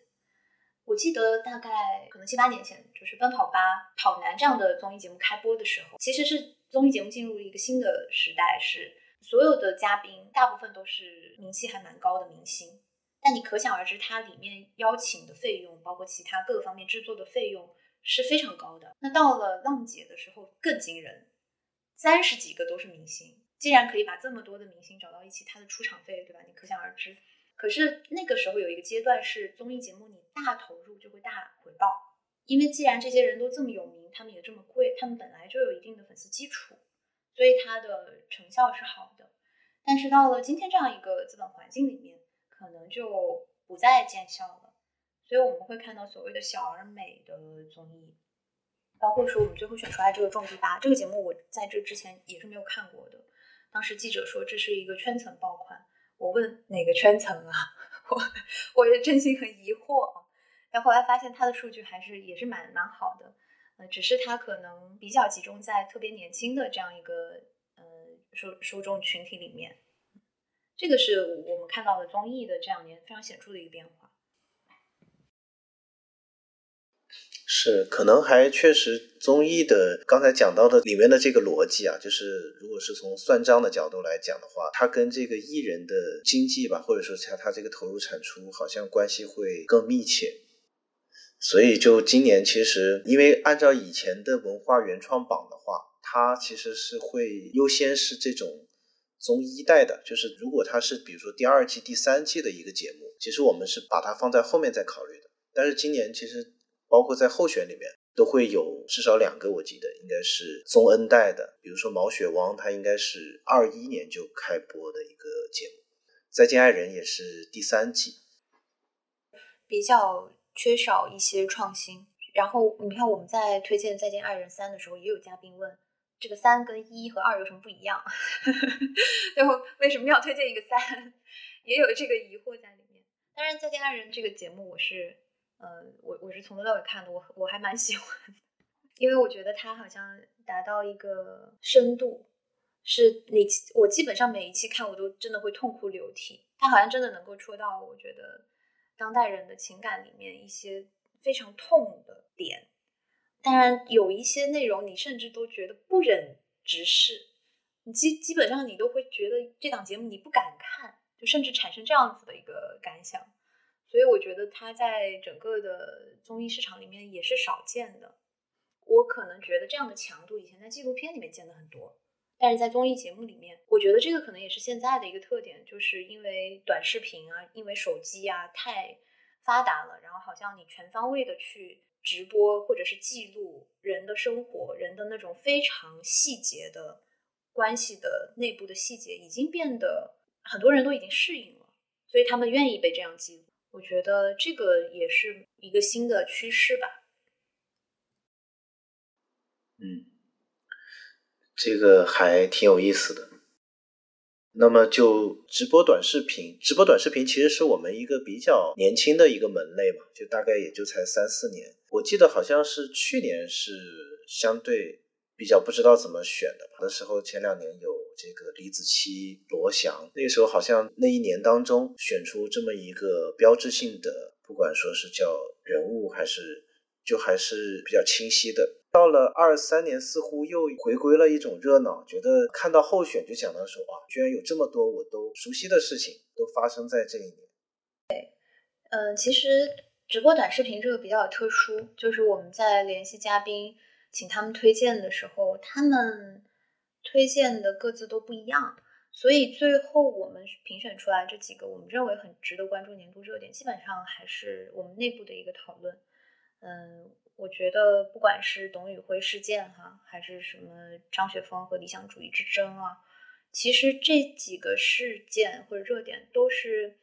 我记得大概可能七八年前，就是《奔跑吧》《跑男》这样的综艺节目开播的时候，其实是综艺节目进入了一个新的时代，是所有的嘉宾大部分都是名气还蛮高的明星，但你可想而知，它里面邀请的费用，包括其他各个方面制作的费用是非常高的。那到了浪姐的时候更惊人，三十几个都是明星，既然可以把这么多的明星找到一起，他的出场费，对吧？你可想而知。可是那个时候有一个阶段是综艺节目，你大投入就会大回报，因为既然这些人都这么有名，他们也这么贵，他们本来就有一定的粉丝基础，所以它的成效是好的。但是到了今天这样一个资本环境里面，可能就不再见效了。所以我们会看到所谓的小而美的综艺，包括说我们最后选出来这个《种地吧》这个节目，我在这之前也是没有看过的。当时记者说这是一个圈层爆款。我问哪个圈层啊？我我也真心很疑惑啊。但后来发现他的数据还是也是蛮蛮好的，呃，只是他可能比较集中在特别年轻的这样一个呃受受众群体里面。这个是我们看到的综艺的这两年非常显著的一个变化。是，可能还确实综艺的刚才讲到的里面的这个逻辑啊，就是如果是从算账的角度来讲的话，它跟这个艺人的经济吧，或者说他他这个投入产出，好像关系会更密切。所以就今年其实，因为按照以前的文化原创榜的话，它其实是会优先是这种综艺带的，就是如果它是比如说第二季、第三季的一个节目，其实我们是把它放在后面再考虑的。但是今年其实。包括在候选里面都会有至少两个，我记得应该是宗恩带的，比如说毛血旺，他应该是二一年就开播的一个节目，《再见爱人》也是第三季，比较缺少一些创新。然后你看我们在推荐《再见爱人三》的时候，也有嘉宾问这个三跟一和二有什么不一样，最后为什么要推荐一个三，也有这个疑惑在里面。当然，《再见爱人》这个节目我是。呃，我我是从头到尾看的，我我还蛮喜欢，因为我觉得它好像达到一个深度，是你我基本上每一期看我都真的会痛哭流涕，它好像真的能够戳到我觉得当代人的情感里面一些非常痛的点。当然有一些内容你甚至都觉得不忍直视，基基本上你都会觉得这档节目你不敢看，就甚至产生这样子的一个感想。所以我觉得它在整个的综艺市场里面也是少见的。我可能觉得这样的强度以前在纪录片里面见的很多，但是在综艺节目里面，我觉得这个可能也是现在的一个特点，就是因为短视频啊，因为手机啊太发达了，然后好像你全方位的去直播或者是记录人的生活，人的那种非常细节的关系的内部的细节，已经变得很多人都已经适应了，所以他们愿意被这样记录。我觉得这个也是一个新的趋势吧。嗯，这个还挺有意思的。那么就直播短视频，直播短视频其实是我们一个比较年轻的一个门类嘛，就大概也就才三四年。我记得好像是去年是相对。比较不知道怎么选的吧，的时候前两年有这个李子柒、罗翔，那个时候好像那一年当中选出这么一个标志性的，不管说是叫人物还是就还是比较清晰的。到了二三年，似乎又回归了一种热闹，觉得看到候选就想到说，啊，居然有这么多我都熟悉的事情都发生在这一年。对，嗯，其实直播短视频这个比较特殊，就是我们在联系嘉宾。请他们推荐的时候，他们推荐的各自都不一样，所以最后我们评选出来这几个我们认为很值得关注年度热点，基本上还是我们内部的一个讨论。嗯，我觉得不管是董宇辉事件哈，还是什么张雪峰和理想主义之争啊，其实这几个事件或者热点都是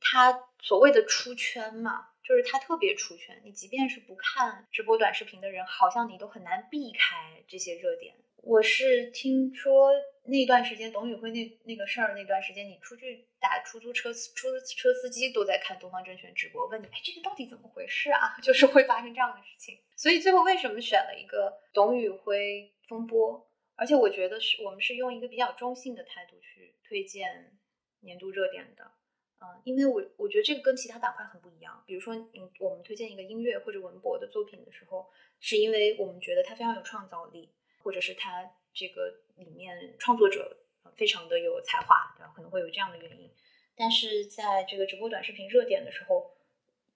他所谓的出圈嘛，就是他特别出圈。你即便是不看直播短视频的人，好像你都很难避开这些热点。我是听说那段时间董宇辉那那个事儿，那段时间你出去打出租车，出租车司机都在看东方甄选直播，问你，哎，这个到底怎么回事啊？就是会发生这样的事情。所以最后为什么选了一个董宇辉风波？而且我觉得是我们是用一个比较中性的态度去推荐年度热点的，嗯，因为我我觉得这个跟其他板块很不一样。比如说，嗯，我们推荐一个音乐或者文博的作品的时候，是因为我们觉得它非常有创造力。或者是他这个里面创作者非常的有才华，对吧？可能会有这样的原因。但是在这个直播短视频热点的时候，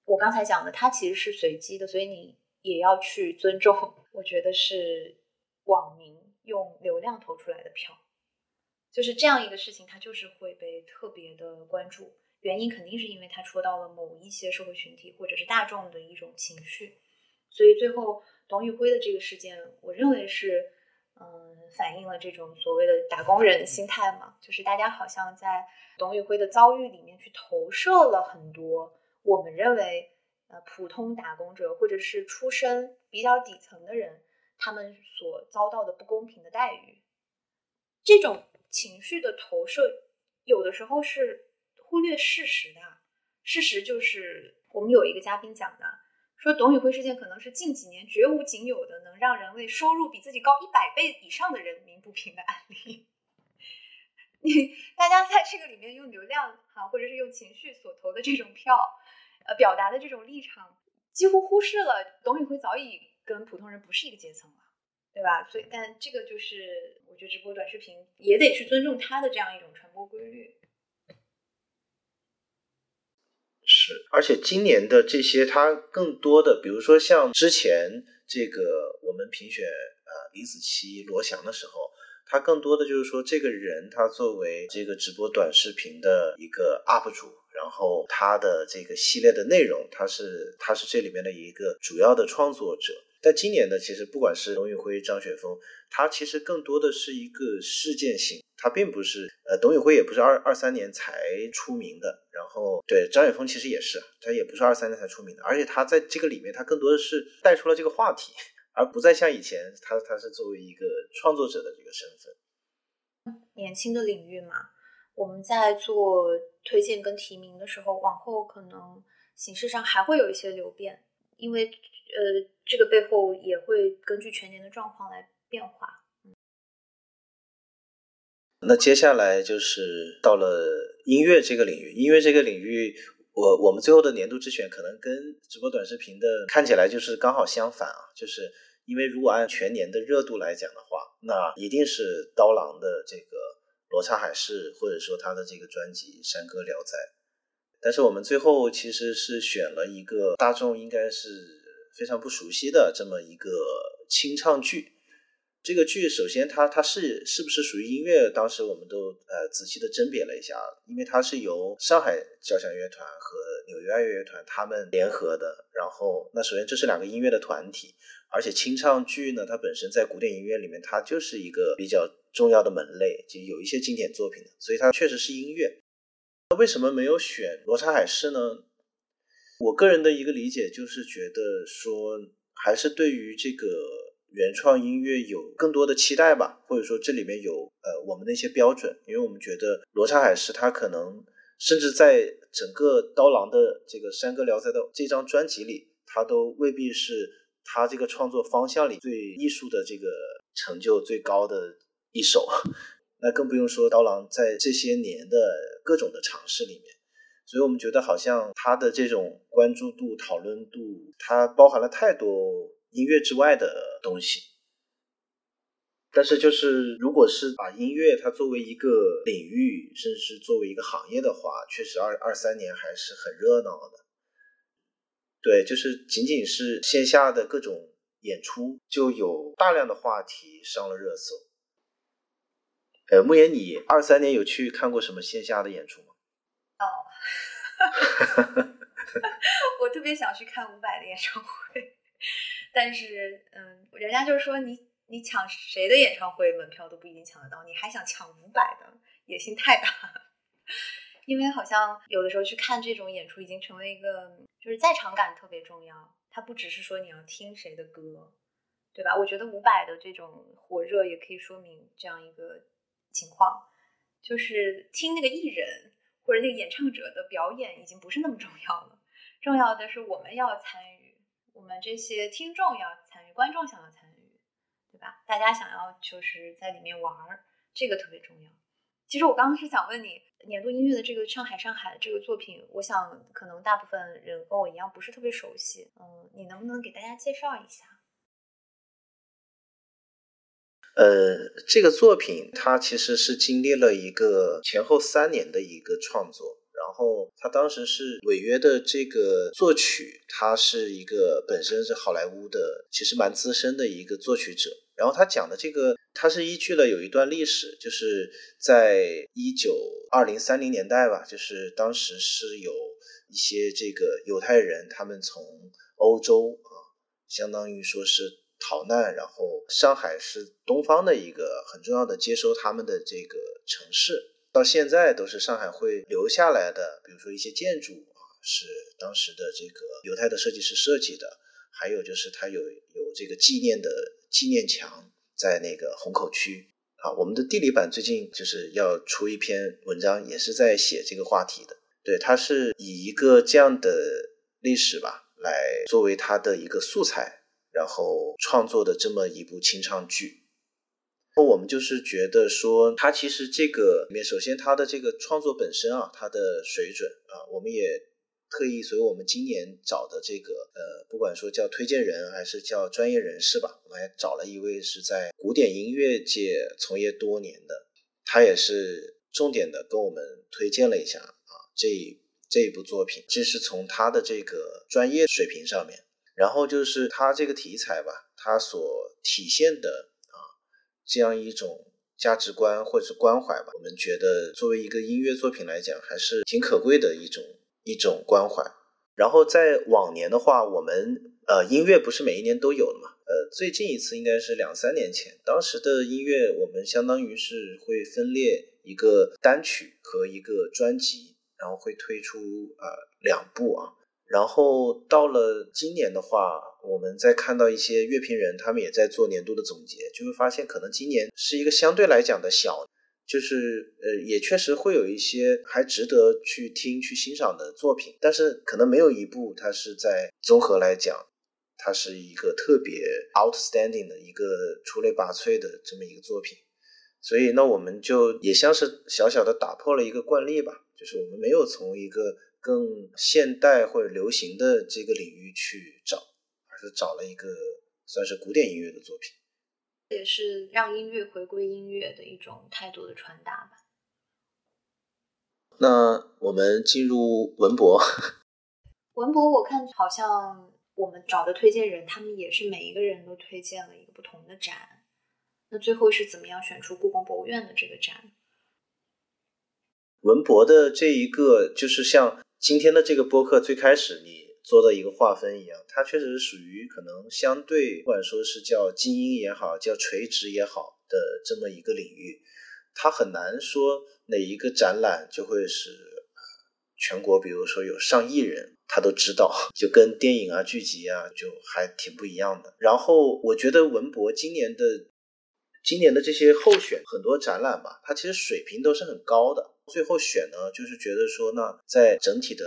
我刚才讲的，它其实是随机的，所以你也要去尊重。我觉得是网民用流量投出来的票，就是这样一个事情，它就是会被特别的关注。原因肯定是因为它戳到了某一些社会群体或者是大众的一种情绪。所以最后董宇辉的这个事件，我认为是。嗯，反映了这种所谓的打工人心态嘛，就是大家好像在董宇辉的遭遇里面去投射了很多我们认为呃普通打工者或者是出身比较底层的人他们所遭到的不公平的待遇。这种情绪的投射有的时候是忽略事实的，事实就是我们有一个嘉宾讲的。说董宇辉事件可能是近几年绝无仅有的能让人为收入比自己高一百倍以上的人鸣不平的案例。你大家在这个里面用流量哈，或者是用情绪所投的这种票，呃，表达的这种立场，几乎忽视了董宇辉早已跟普通人不是一个阶层了，对吧？所以，但这个就是我觉得直播短视频也得去尊重他的这样一种传播规律。而且今年的这些，它更多的，比如说像之前这个我们评选呃李子柒、罗翔的时候，他更多的就是说这个人他作为这个直播短视频的一个 UP 主，然后他的这个系列的内容，他是他是这里面的一个主要的创作者。但今年呢，其实不管是董宇辉、张雪峰，他其实更多的是一个事件性，他并不是呃，董宇辉也不是二二三年才出名的，然后对张雪峰其实也是，他也不是二三年才出名的，而且他在这个里面，他更多的是带出了这个话题，而不再像以前，他他是作为一个创作者的这个身份。年轻的领域嘛，我们在做推荐跟提名的时候，往后可能形式上还会有一些流变，因为。呃，这个背后也会根据全年的状况来变化。那接下来就是到了音乐这个领域，音乐这个领域，我我们最后的年度之选可能跟直播短视频的看起来就是刚好相反啊，就是因为如果按全年的热度来讲的话，那一定是刀郎的这个《罗刹海市》，或者说他的这个专辑《山歌聊斋》，但是我们最后其实是选了一个大众应该是。非常不熟悉的这么一个清唱剧，这个剧首先它它是是不是属于音乐？当时我们都呃仔细的甄别了一下，因为它是由上海交响乐团和纽约爱乐乐团他们联合的。然后那首先这是两个音乐的团体，而且清唱剧呢，它本身在古典音乐里面它就是一个比较重要的门类，就有一些经典作品的，所以它确实是音乐。那为什么没有选《罗刹海市》呢？我个人的一个理解就是觉得说，还是对于这个原创音乐有更多的期待吧，或者说这里面有呃我们的一些标准，因为我们觉得罗刹海市他可能甚至在整个刀郎的这个山歌聊斋的这张专辑里，他都未必是他这个创作方向里最艺术的这个成就最高的一首，那更不用说刀郎在这些年的各种的尝试里面。所以我们觉得好像他的这种关注度、讨论度，它包含了太多音乐之外的东西。但是，就是如果是把音乐它作为一个领域，甚至是作为一个行业的话，确实二二三年还是很热闹的。对，就是仅仅是线下的各种演出，就有大量的话题上了热搜。呃，慕言，你二三年有去看过什么线下的演出吗？哦。我特别想去看伍佰的演唱会，但是，嗯，人家就是说你你抢谁的演唱会门票都不一定抢得到，你还想抢伍佰的，野心太大。因为好像有的时候去看这种演出，已经成为一个就是在场感特别重要。它不只是说你要听谁的歌，对吧？我觉得伍佰的这种火热也可以说明这样一个情况，就是听那个艺人或者那个演唱者的表演已经不是那么重要了，重要的是我们要参与，我们这些听众要参与，观众想要参与，对吧？大家想要就是在里面玩儿，这个特别重要。其实我刚刚是想问你，年度音乐的这个《上海上海》这个作品，我想可能大部分人跟我一样不是特别熟悉，嗯，你能不能给大家介绍一下？呃，这个作品它其实是经历了一个前后三年的一个创作，然后他当时是违约的这个作曲，他是一个本身是好莱坞的，其实蛮资深的一个作曲者。然后他讲的这个，他是依据了有一段历史，就是在一九二零三零年代吧，就是当时是有一些这个犹太人，他们从欧洲啊，相当于说是逃难，然后上海是东方的一个很重要的接收他们的这个城市，到现在都是上海会留下来的，比如说一些建筑啊，是当时的这个犹太的设计师设计的，还有就是它有有这个纪念的。纪念墙在那个虹口区啊，我们的地理版最近就是要出一篇文章，也是在写这个话题的。对，它是以一个这样的历史吧，来作为它的一个素材，然后创作的这么一部清唱剧。我们就是觉得说，他其实这个里面，首先他的这个创作本身啊，他的水准啊，我们也。特意，所以我们今年找的这个，呃，不管说叫推荐人还是叫专业人士吧，我们还找了一位是在古典音乐界从业多年的，他也是重点的跟我们推荐了一下啊，这这一部作品，这是从他的这个专业水平上面，然后就是他这个题材吧，他所体现的这样一种价值观或者关怀吧，我们觉得作为一个音乐作品来讲，还是挺可贵的一种。一种关怀，然后在往年的话，我们呃音乐不是每一年都有的嘛，呃最近一次应该是两三年前，当时的音乐我们相当于是会分裂一个单曲和一个专辑，然后会推出呃两部啊，然后到了今年的话，我们在看到一些乐评人他们也在做年度的总结，就会发现可能今年是一个相对来讲的小。就是呃，也确实会有一些还值得去听、去欣赏的作品，但是可能没有一部它是在综合来讲，它是一个特别 outstanding 的一个出类拔萃的这么一个作品。所以那我们就也像是小小的打破了一个惯例吧，就是我们没有从一个更现代或者流行的这个领域去找，而是找了一个算是古典音乐的作品。也是让音乐回归音乐的一种态度的传达吧。那我们进入文博。文博，我看好像我们找的推荐人，他们也是每一个人都推荐了一个不同的展。那最后是怎么样选出故宫博物院的这个展？文博的这一个，就是像今天的这个播客最开始你。做的一个划分一样，它确实是属于可能相对，不管说是叫精英也好，叫垂直也好的这么一个领域，它很难说哪一个展览就会是全国，比如说有上亿人他都知道，就跟电影啊、剧集啊就还挺不一样的。然后我觉得文博今年的今年的这些候选很多展览吧，它其实水平都是很高的。最后选呢，就是觉得说呢，在整体的。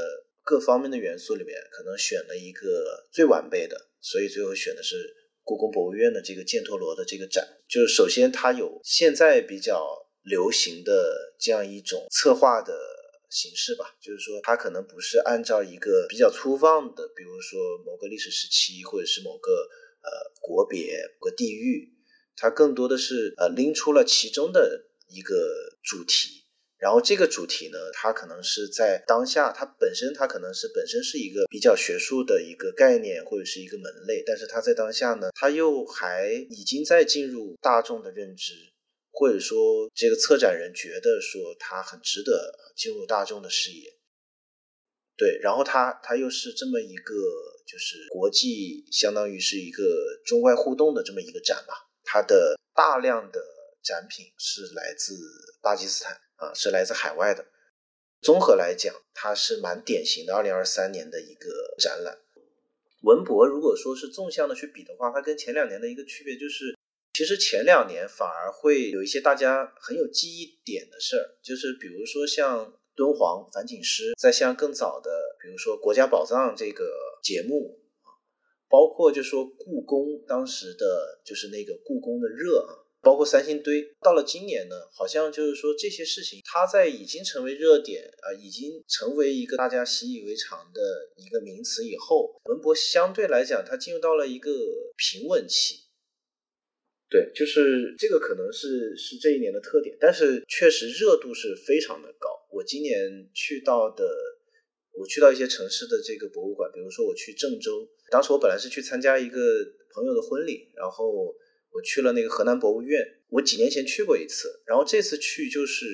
各方面的元素里面，可能选了一个最完备的，所以最后选的是故宫博物院的这个犍陀罗的这个展。就是首先它有现在比较流行的这样一种策划的形式吧，就是说它可能不是按照一个比较粗放的，比如说某个历史时期或者是某个呃国别、某个地域，它更多的是呃拎出了其中的一个主题。然后这个主题呢，它可能是在当下，它本身它可能是本身是一个比较学术的一个概念或者是一个门类，但是它在当下呢，它又还已经在进入大众的认知，或者说这个策展人觉得说它很值得进入大众的视野。对，然后它它又是这么一个就是国际相当于是一个中外互动的这么一个展吧，它的大量的展品是来自巴基斯坦。啊，是来自海外的，综合来讲，它是蛮典型的二零二三年的一个展览。文博如果说是纵向的去比的话，它跟前两年的一个区别就是，其实前两年反而会有一些大家很有记忆点的事儿，就是比如说像敦煌反景诗，再像更早的，比如说国家宝藏这个节目，包括就说故宫当时的就是那个故宫的热啊。包括三星堆，到了今年呢，好像就是说这些事情，它在已经成为热点啊，已经成为一个大家习以为常的一个名词以后，文博相对来讲，它进入到了一个平稳期。对，就是这个可能是是这一年的特点，但是确实热度是非常的高。我今年去到的，我去到一些城市的这个博物馆，比如说我去郑州，当时我本来是去参加一个朋友的婚礼，然后。我去了那个河南博物院，我几年前去过一次，然后这次去就是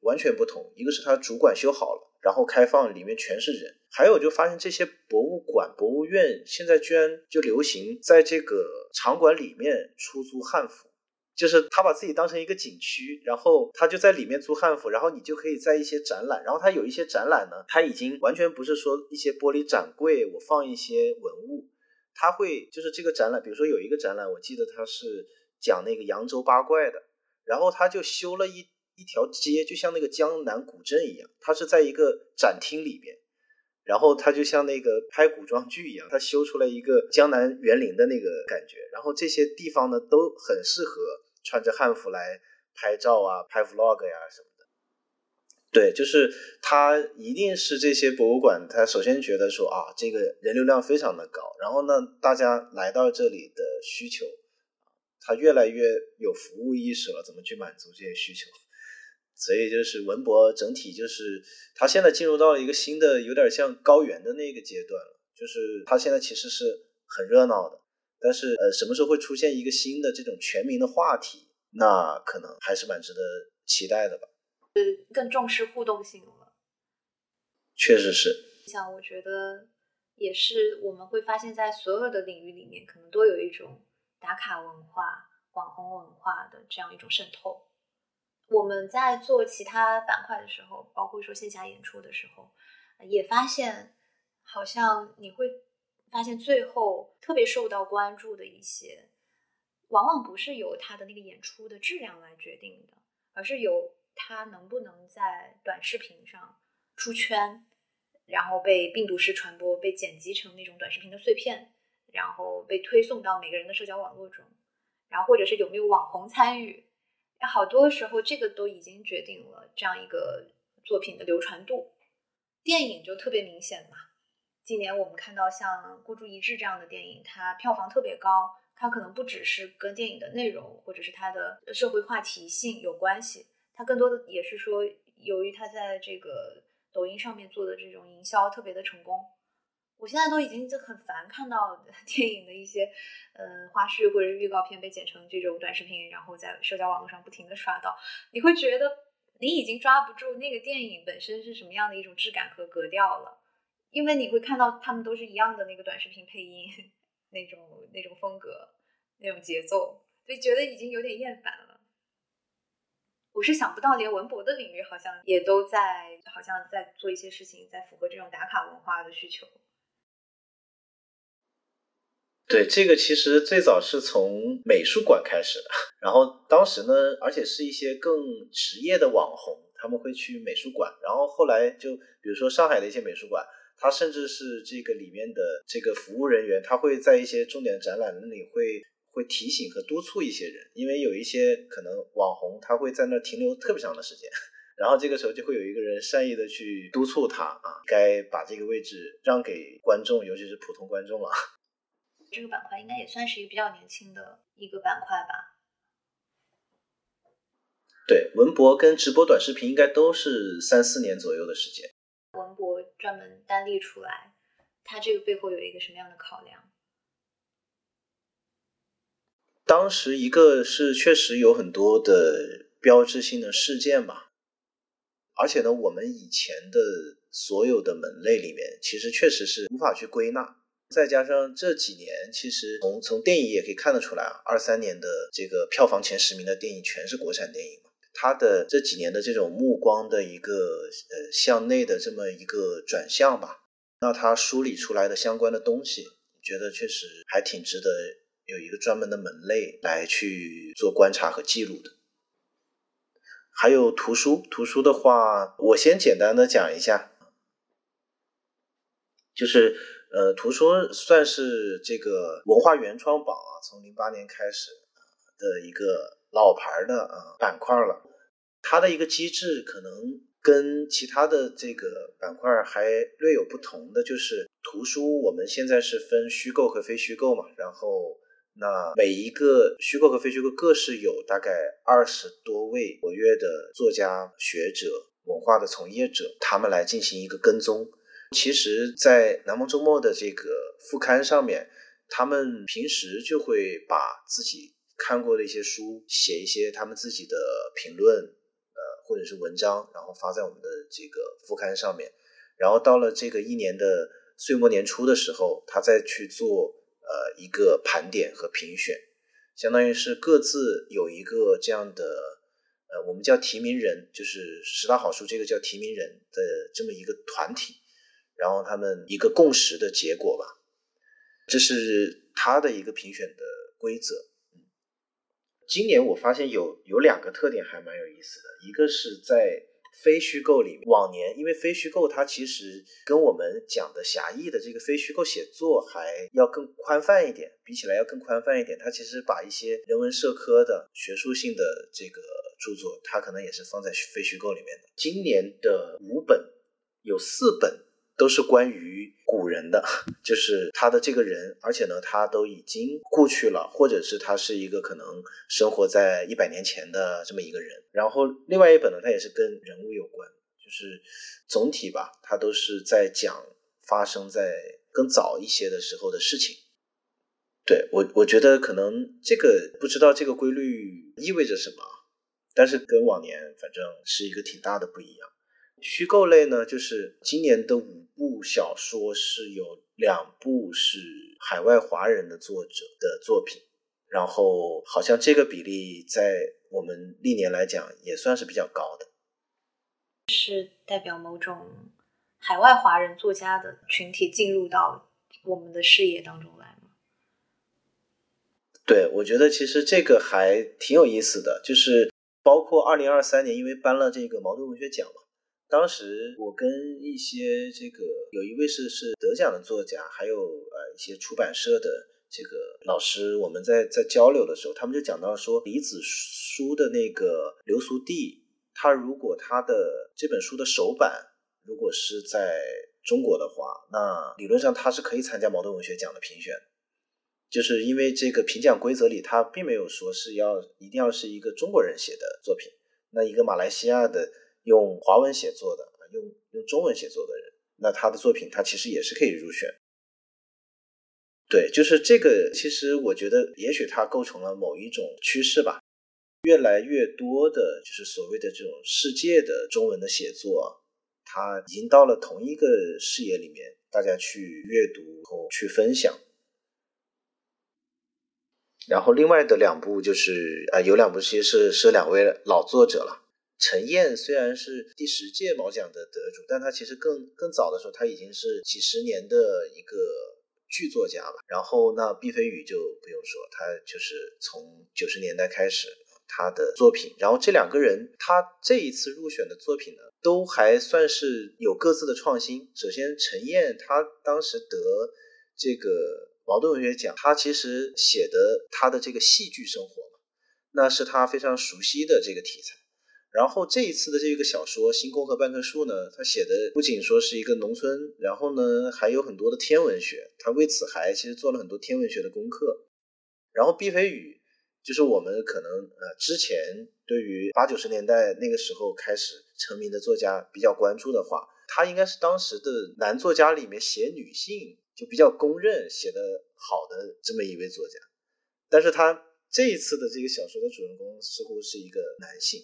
完全不同。一个是它主馆修好了，然后开放，里面全是人；还有就发现这些博物馆、博物院现在居然就流行在这个场馆里面出租汉服，就是他把自己当成一个景区，然后他就在里面租汉服，然后你就可以在一些展览，然后他有一些展览呢，他已经完全不是说一些玻璃展柜，我放一些文物。他会就是这个展览，比如说有一个展览，我记得他是讲那个扬州八怪的，然后他就修了一一条街，就像那个江南古镇一样，他是在一个展厅里边，然后他就像那个拍古装剧一样，他修出来一个江南园林的那个感觉，然后这些地方呢都很适合穿着汉服来拍照啊，拍 vlog 呀什么的。对，就是他一定是这些博物馆，他首先觉得说啊，这个人流量非常的高，然后呢，大家来到这里的需求，他越来越有服务意识了，怎么去满足这些需求？所以就是文博整体就是他现在进入到了一个新的，有点像高原的那个阶段了，就是他现在其实是很热闹的，但是呃，什么时候会出现一个新的这种全民的话题，那可能还是蛮值得期待的吧。呃更重视互动性了，确实是。像我觉得也是，我们会发现，在所有的领域里面，可能都有一种打卡文化、网红文化的这样一种渗透。我们在做其他板块的时候，包括说线下演出的时候，也发现，好像你会发现，最后特别受到关注的一些，往往不是由他的那个演出的质量来决定的，而是由。他能不能在短视频上出圈，然后被病毒式传播，被剪辑成那种短视频的碎片，然后被推送到每个人的社交网络中，然后或者是有没有网红参与，好多时候这个都已经决定了这样一个作品的流传度。电影就特别明显嘛，今年我们看到像《孤注一掷》这样的电影，它票房特别高，它可能不只是跟电影的内容或者是它的社会话题性有关系。它更多的也是说，由于它在这个抖音上面做的这种营销特别的成功，我现在都已经就很烦看到 电影的一些呃花絮或者是预告片被剪成这种短视频，然后在社交网络上不停的刷到，你会觉得你已经抓不住那个电影本身是什么样的一种质感和格调了，因为你会看到他们都是一样的那个短视频配音 那种那种风格那种节奏，就觉得已经有点厌烦了。我是想不到，连文博的领域好像也都在，好像在做一些事情，在符合这种打卡文化的需求。对，这个其实最早是从美术馆开始的，然后当时呢，而且是一些更职业的网红，他们会去美术馆，然后后来就比如说上海的一些美术馆，它甚至是这个里面的这个服务人员，他会在一些重点展览那里会。会提醒和督促一些人，因为有一些可能网红他会在那停留特别长的时间，然后这个时候就会有一个人善意的去督促他啊，该把这个位置让给观众，尤其是普通观众了。这个板块应该也算是一个比较年轻的一个板块吧？对，文博跟直播短视频应该都是三四年左右的时间。文博专门单立出来，它这个背后有一个什么样的考量？当时一个是确实有很多的标志性的事件吧，而且呢，我们以前的所有的门类里面，其实确实是无法去归纳。再加上这几年，其实从从电影也可以看得出来啊，二三年的这个票房前十名的电影全是国产电影嘛。他的这几年的这种目光的一个呃向内的这么一个转向吧，那他梳理出来的相关的东西，觉得确实还挺值得有一个专门的门类来去做观察和记录的。还有图书，图书的话，我先简单的讲一下，就是呃，图书算是这个文化原创榜啊，从零八年开始的一个老牌的啊板块了。它的一个机制可能跟其他的这个板块还略有不同的，就是图书我们现在是分虚构和非虚构嘛，然后。那每一个虚构和非虚构各是有大概二十多位活跃的作家、学者、文化的从业者，他们来进行一个跟踪。其实，在南梦周末的这个副刊上面，他们平时就会把自己看过的一些书写一些他们自己的评论，呃，或者是文章，然后发在我们的这个副刊上面。然后到了这个一年的岁末年初的时候，他再去做。呃，一个盘点和评选，相当于是各自有一个这样的，呃，我们叫提名人，就是十大好书这个叫提名人的这么一个团体，然后他们一个共识的结果吧，这是他的一个评选的规则。嗯今年我发现有有两个特点还蛮有意思的，一个是在。非虚构里面，往年因为非虚构，它其实跟我们讲的狭义的这个非虚构写作还要更宽泛一点，比起来要更宽泛一点。它其实把一些人文社科的学术性的这个著作，它可能也是放在非虚构里面的。今年的五本有四本。都是关于古人的，就是他的这个人，而且呢，他都已经故去了，或者是他是一个可能生活在一百年前的这么一个人。然后另外一本呢，它也是跟人物有关，就是总体吧，它都是在讲发生在更早一些的时候的事情。对我，我觉得可能这个不知道这个规律意味着什么，但是跟往年反正是一个挺大的不一样。虚构类呢，就是今年的五部小说是有两部是海外华人的作者的作品，然后好像这个比例在我们历年来讲也算是比较高的，是代表某种海外华人作家的群体进入到我们的视野当中来吗？对，我觉得其实这个还挺有意思的，就是包括二零二三年，因为颁了这个茅盾文学奖嘛。当时我跟一些这个有一位是是得奖的作家，还有呃一些出版社的这个老师，我们在在交流的时候，他们就讲到说，李子书的那个流苏地，他如果他的这本书的首版如果是在中国的话，那理论上他是可以参加茅盾文学奖的评选，就是因为这个评奖规则里，他并没有说是要一定要是一个中国人写的作品，那一个马来西亚的。用华文写作的，用用中文写作的人，那他的作品他其实也是可以入选。对，就是这个，其实我觉得也许它构成了某一种趋势吧。越来越多的，就是所谓的这种世界的中文的写作，它已经到了同一个视野里面，大家去阅读和去分享。然后另外的两部就是啊，有两部其实是是两位老作者了。陈燕虽然是第十届毛奖的得主，但他其实更更早的时候，他已经是几十年的一个剧作家了。然后那毕飞宇就不用说，他就是从九十年代开始他的作品。然后这两个人，他这一次入选的作品呢，都还算是有各自的创新。首先，陈燕他当时得这个茅盾文学奖，他其实写的他的这个戏剧生活嘛，那是他非常熟悉的这个题材。然后这一次的这个小说《星空和半棵树》呢，他写的不仅说是一个农村，然后呢还有很多的天文学，他为此还其实做了很多天文学的功课。然后毕飞宇就是我们可能呃之前对于八九十年代那个时候开始成名的作家比较关注的话，他应该是当时的男作家里面写女性就比较公认写的好的这么一位作家。但是他这一次的这个小说的主人公似乎是一个男性。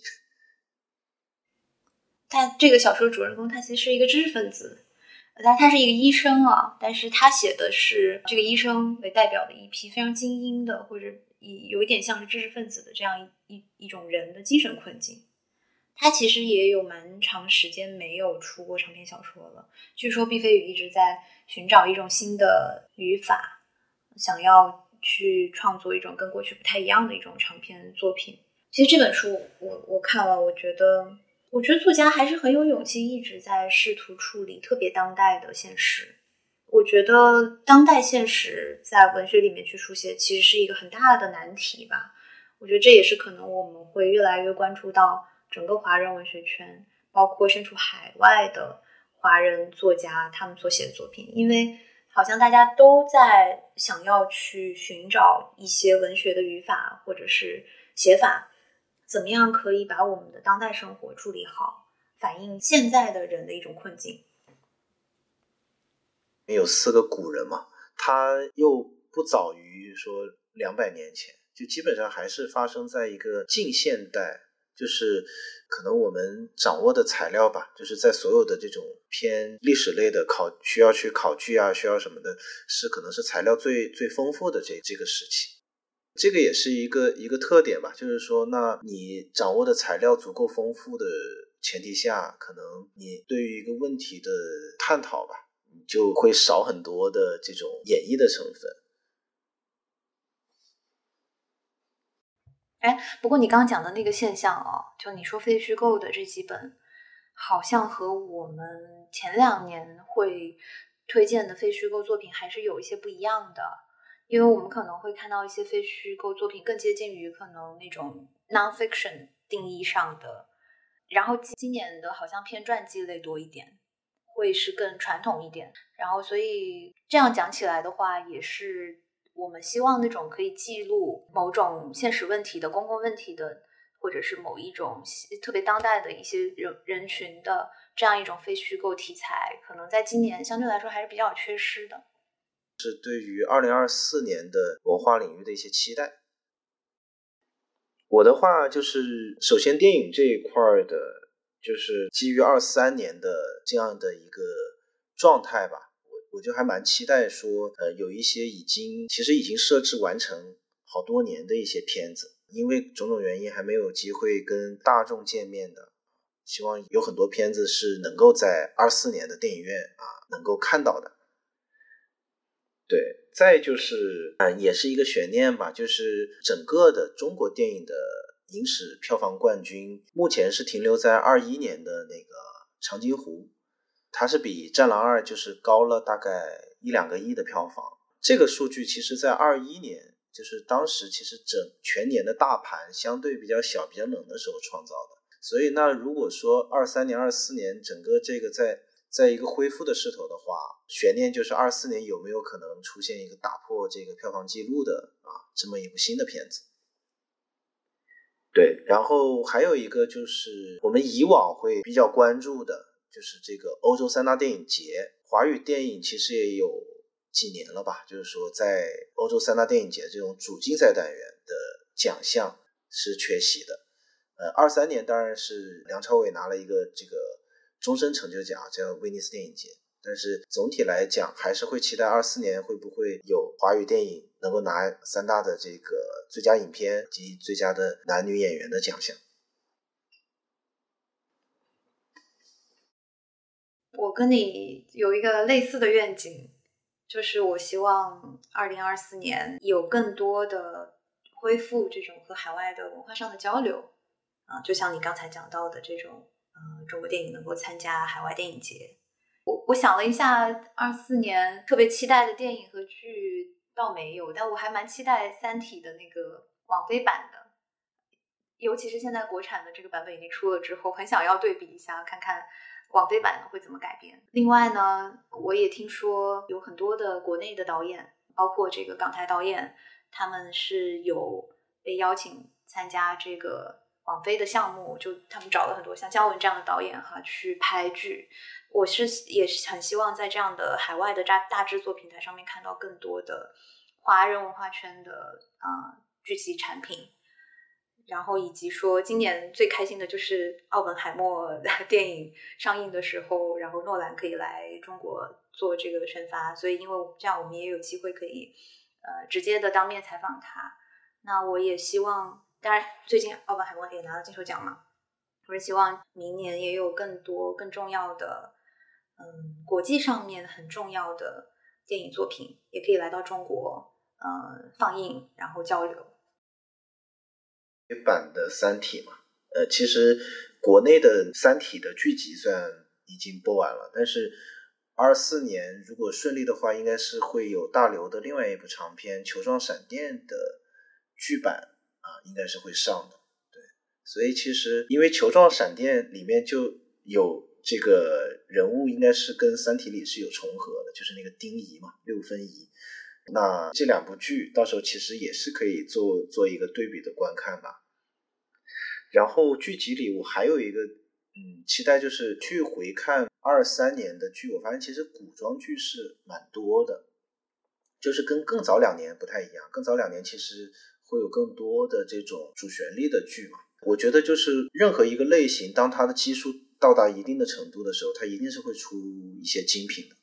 他这个小说主人公，他其实是一个知识分子，但他是一个医生啊，但是他写的是这个医生为代表的一批非常精英的，或者以有一点像是知识分子的这样一一种人的精神困境。他其实也有蛮长时间没有出过长篇小说了。据说毕飞宇一直在寻找一种新的语法，想要去创作一种跟过去不太一样的一种长篇作品。其实这本书我我看了，我觉得，我觉得作家还是很有勇气，一直在试图处理特别当代的现实。我觉得当代现实在文学里面去书写，其实是一个很大的难题吧。我觉得这也是可能我们会越来越关注到整个华人文学圈，包括身处海外的华人作家他们所写的作品，因为好像大家都在想要去寻找一些文学的语法或者是写法，怎么样可以把我们的当代生活处理好，反映现在的人的一种困境。有四个古人嘛，他又不早于说两百年前，就基本上还是发生在一个近现代，就是可能我们掌握的材料吧，就是在所有的这种偏历史类的考需要去考据啊，需要什么的，是可能是材料最最丰富的这这个时期，这个也是一个一个特点吧，就是说，那你掌握的材料足够丰富的前提下，可能你对于一个问题的探讨吧。就会少很多的这种演绎的成分。哎，不过你刚刚讲的那个现象哦，就你说非虚构的这几本，好像和我们前两年会推荐的非虚构作品还是有一些不一样的。因为我们可能会看到一些非虚构作品更接近于可能那种 nonfiction 定义上的，然后今年的好像偏传记类多一点。会是更传统一点，然后所以这样讲起来的话，也是我们希望那种可以记录某种现实问题的公共问题的，或者是某一种特别当代的一些人人群的这样一种非虚构题材，可能在今年相对来说还是比较缺失的。是对于二零二四年的文化领域的一些期待。我的话就是，首先电影这一块的。就是基于二三年的这样的一个状态吧，我我就还蛮期待说，呃，有一些已经其实已经设置完成好多年的一些片子，因为种种原因还没有机会跟大众见面的，希望有很多片子是能够在二四年的电影院啊能够看到的。对，再就是，嗯，也是一个悬念吧，就是整个的中国电影的。影史票房冠军目前是停留在二一年的那个《长津湖》，它是比《战狼二》就是高了大概一两个亿的票房。这个数据其实，在二一年，就是当时其实整全年的大盘相对比较小、比较冷的时候创造的。所以，那如果说二三年、二四年整个这个在在一个恢复的势头的话，悬念就是二四年有没有可能出现一个打破这个票房记录的啊这么一部新的片子。对，然后还有一个就是我们以往会比较关注的，就是这个欧洲三大电影节。华语电影其实也有几年了吧，就是说在欧洲三大电影节这种主竞赛单元的奖项是缺席的。呃，二三年当然是梁朝伟拿了一个这个终身成就奖，叫威尼斯电影节。但是总体来讲，还是会期待二四年会不会有华语电影能够拿三大的这个最佳影片及最佳的男女演员的奖项。我跟你有一个类似的愿景，就是我希望二零二四年有更多的恢复这种和海外的文化上的交流啊，就像你刚才讲到的这种，嗯，中国电影能够参加海外电影节。我我想了一下，二四年特别期待的电影和剧倒没有，但我还蛮期待《三体》的那个网飞版的，尤其是现在国产的这个版本已经出了之后，很想要对比一下，看看网飞版的会怎么改编。另外呢，我也听说有很多的国内的导演，包括这个港台导演，他们是有被邀请参加这个网飞的项目，就他们找了很多像姜文这样的导演哈去拍剧。我是也是很希望在这样的海外的大大制作平台上面看到更多的华人文化圈的啊剧集产品，然后以及说今年最开心的就是奥本海默 电影上映的时候，然后诺兰可以来中国做这个宣发，所以因为这样我们也有机会可以呃直接的当面采访他。那我也希望，当然最近奥本海默也拿了金球奖嘛。我是希望明年也有更多更重要的，嗯，国际上面很重要的电影作品也可以来到中国，呃，放映然后交流。版的《三体》嘛，呃，其实国内的《三体》的剧集虽然已经播完了，但是二四年如果顺利的话，应该是会有大刘的另外一部长片《球状闪电》的剧版，应该是会上的。对，所以其实因为《球状闪电》里面就有这个人物，应该是跟《三体》里是有重合的，就是那个丁仪嘛，六分仪。那这两部剧到时候其实也是可以做做一个对比的观看吧。然后剧集里我还有一个嗯期待，就是去回看二三年的剧，我发现其实古装剧是蛮多的，就是跟更早两年不太一样。更早两年其实会有更多的这种主旋律的剧嘛。我觉得就是任何一个类型，当它的基数到达一定的程度的时候，它一定是会出一些精品的。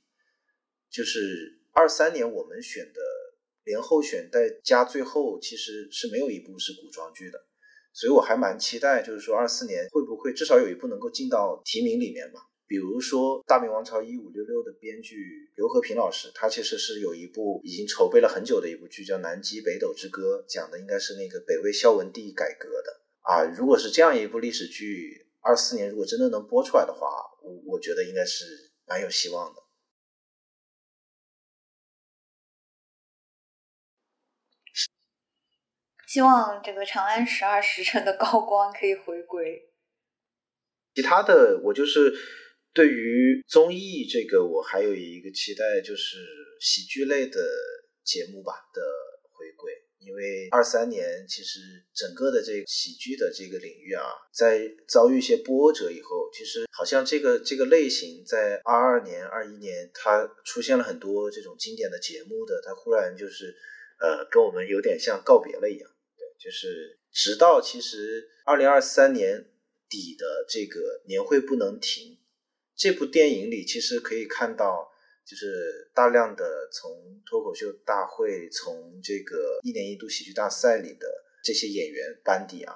就是二三年我们选的连候选带加最后，其实是没有一部是古装剧的。所以我还蛮期待，就是说二四年会不会至少有一部能够进到提名里面嘛？比如说《大明王朝一五六六》的编剧刘和平老师，他其实是有一部已经筹备了很久的一部剧，叫《南极北斗之歌》，讲的应该是那个北魏孝文帝改革的啊。如果是这样一部历史剧，二四年如果真的能播出来的话，我我觉得应该是蛮有希望的。希望这个《长安十二时辰》的高光可以回归。其他的，我就是对于综艺这个，我还有一个期待，就是喜剧类的节目吧的回归。因为二三年其实整个的这个喜剧的这个领域啊，在遭遇一些波折以后，其实好像这个这个类型在二二年、二一年，它出现了很多这种经典的节目的，它忽然就是呃，跟我们有点像告别了一样。对就是直到其实二零二三年底的这个年会不能停这部电影里，其实可以看到，就是大量的从脱口秀大会，从这个一年一度喜剧大赛里的这些演员班底啊，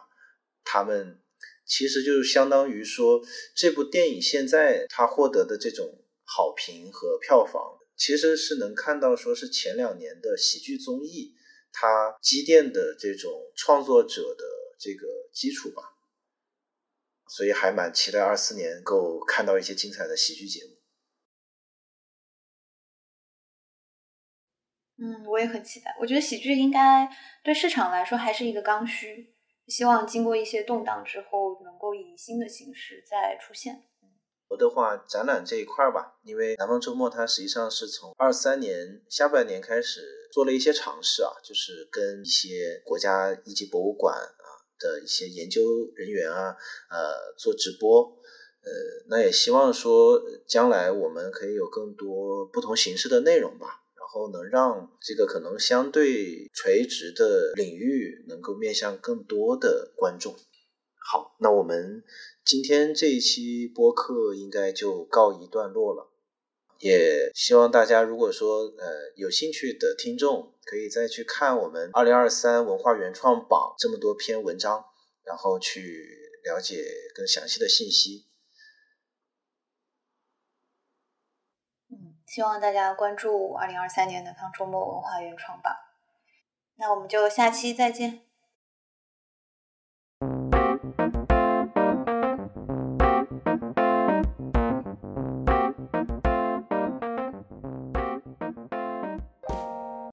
他们其实就是相当于说，这部电影现在它获得的这种好评和票房，其实是能看到说是前两年的喜剧综艺。它积淀的这种创作者的这个基础吧，所以还蛮期待二四年能够看到一些精彩的喜剧节目。嗯，我也很期待。我觉得喜剧应该对市场来说还是一个刚需，希望经过一些动荡之后，能够以新的形式再出现。我的话，展览这一块儿吧，因为南方周末它实际上是从二三年下半年开始做了一些尝试啊，就是跟一些国家一级博物馆啊的一些研究人员啊，呃，做直播，呃，那也希望说将来我们可以有更多不同形式的内容吧，然后能让这个可能相对垂直的领域能够面向更多的观众。好，那我们。今天这一期播客应该就告一段落了，也希望大家如果说呃有兴趣的听众，可以再去看我们二零二三文化原创榜这么多篇文章，然后去了解更详细的信息。嗯，希望大家关注二零二三年南方周末文化原创榜。那我们就下期再见。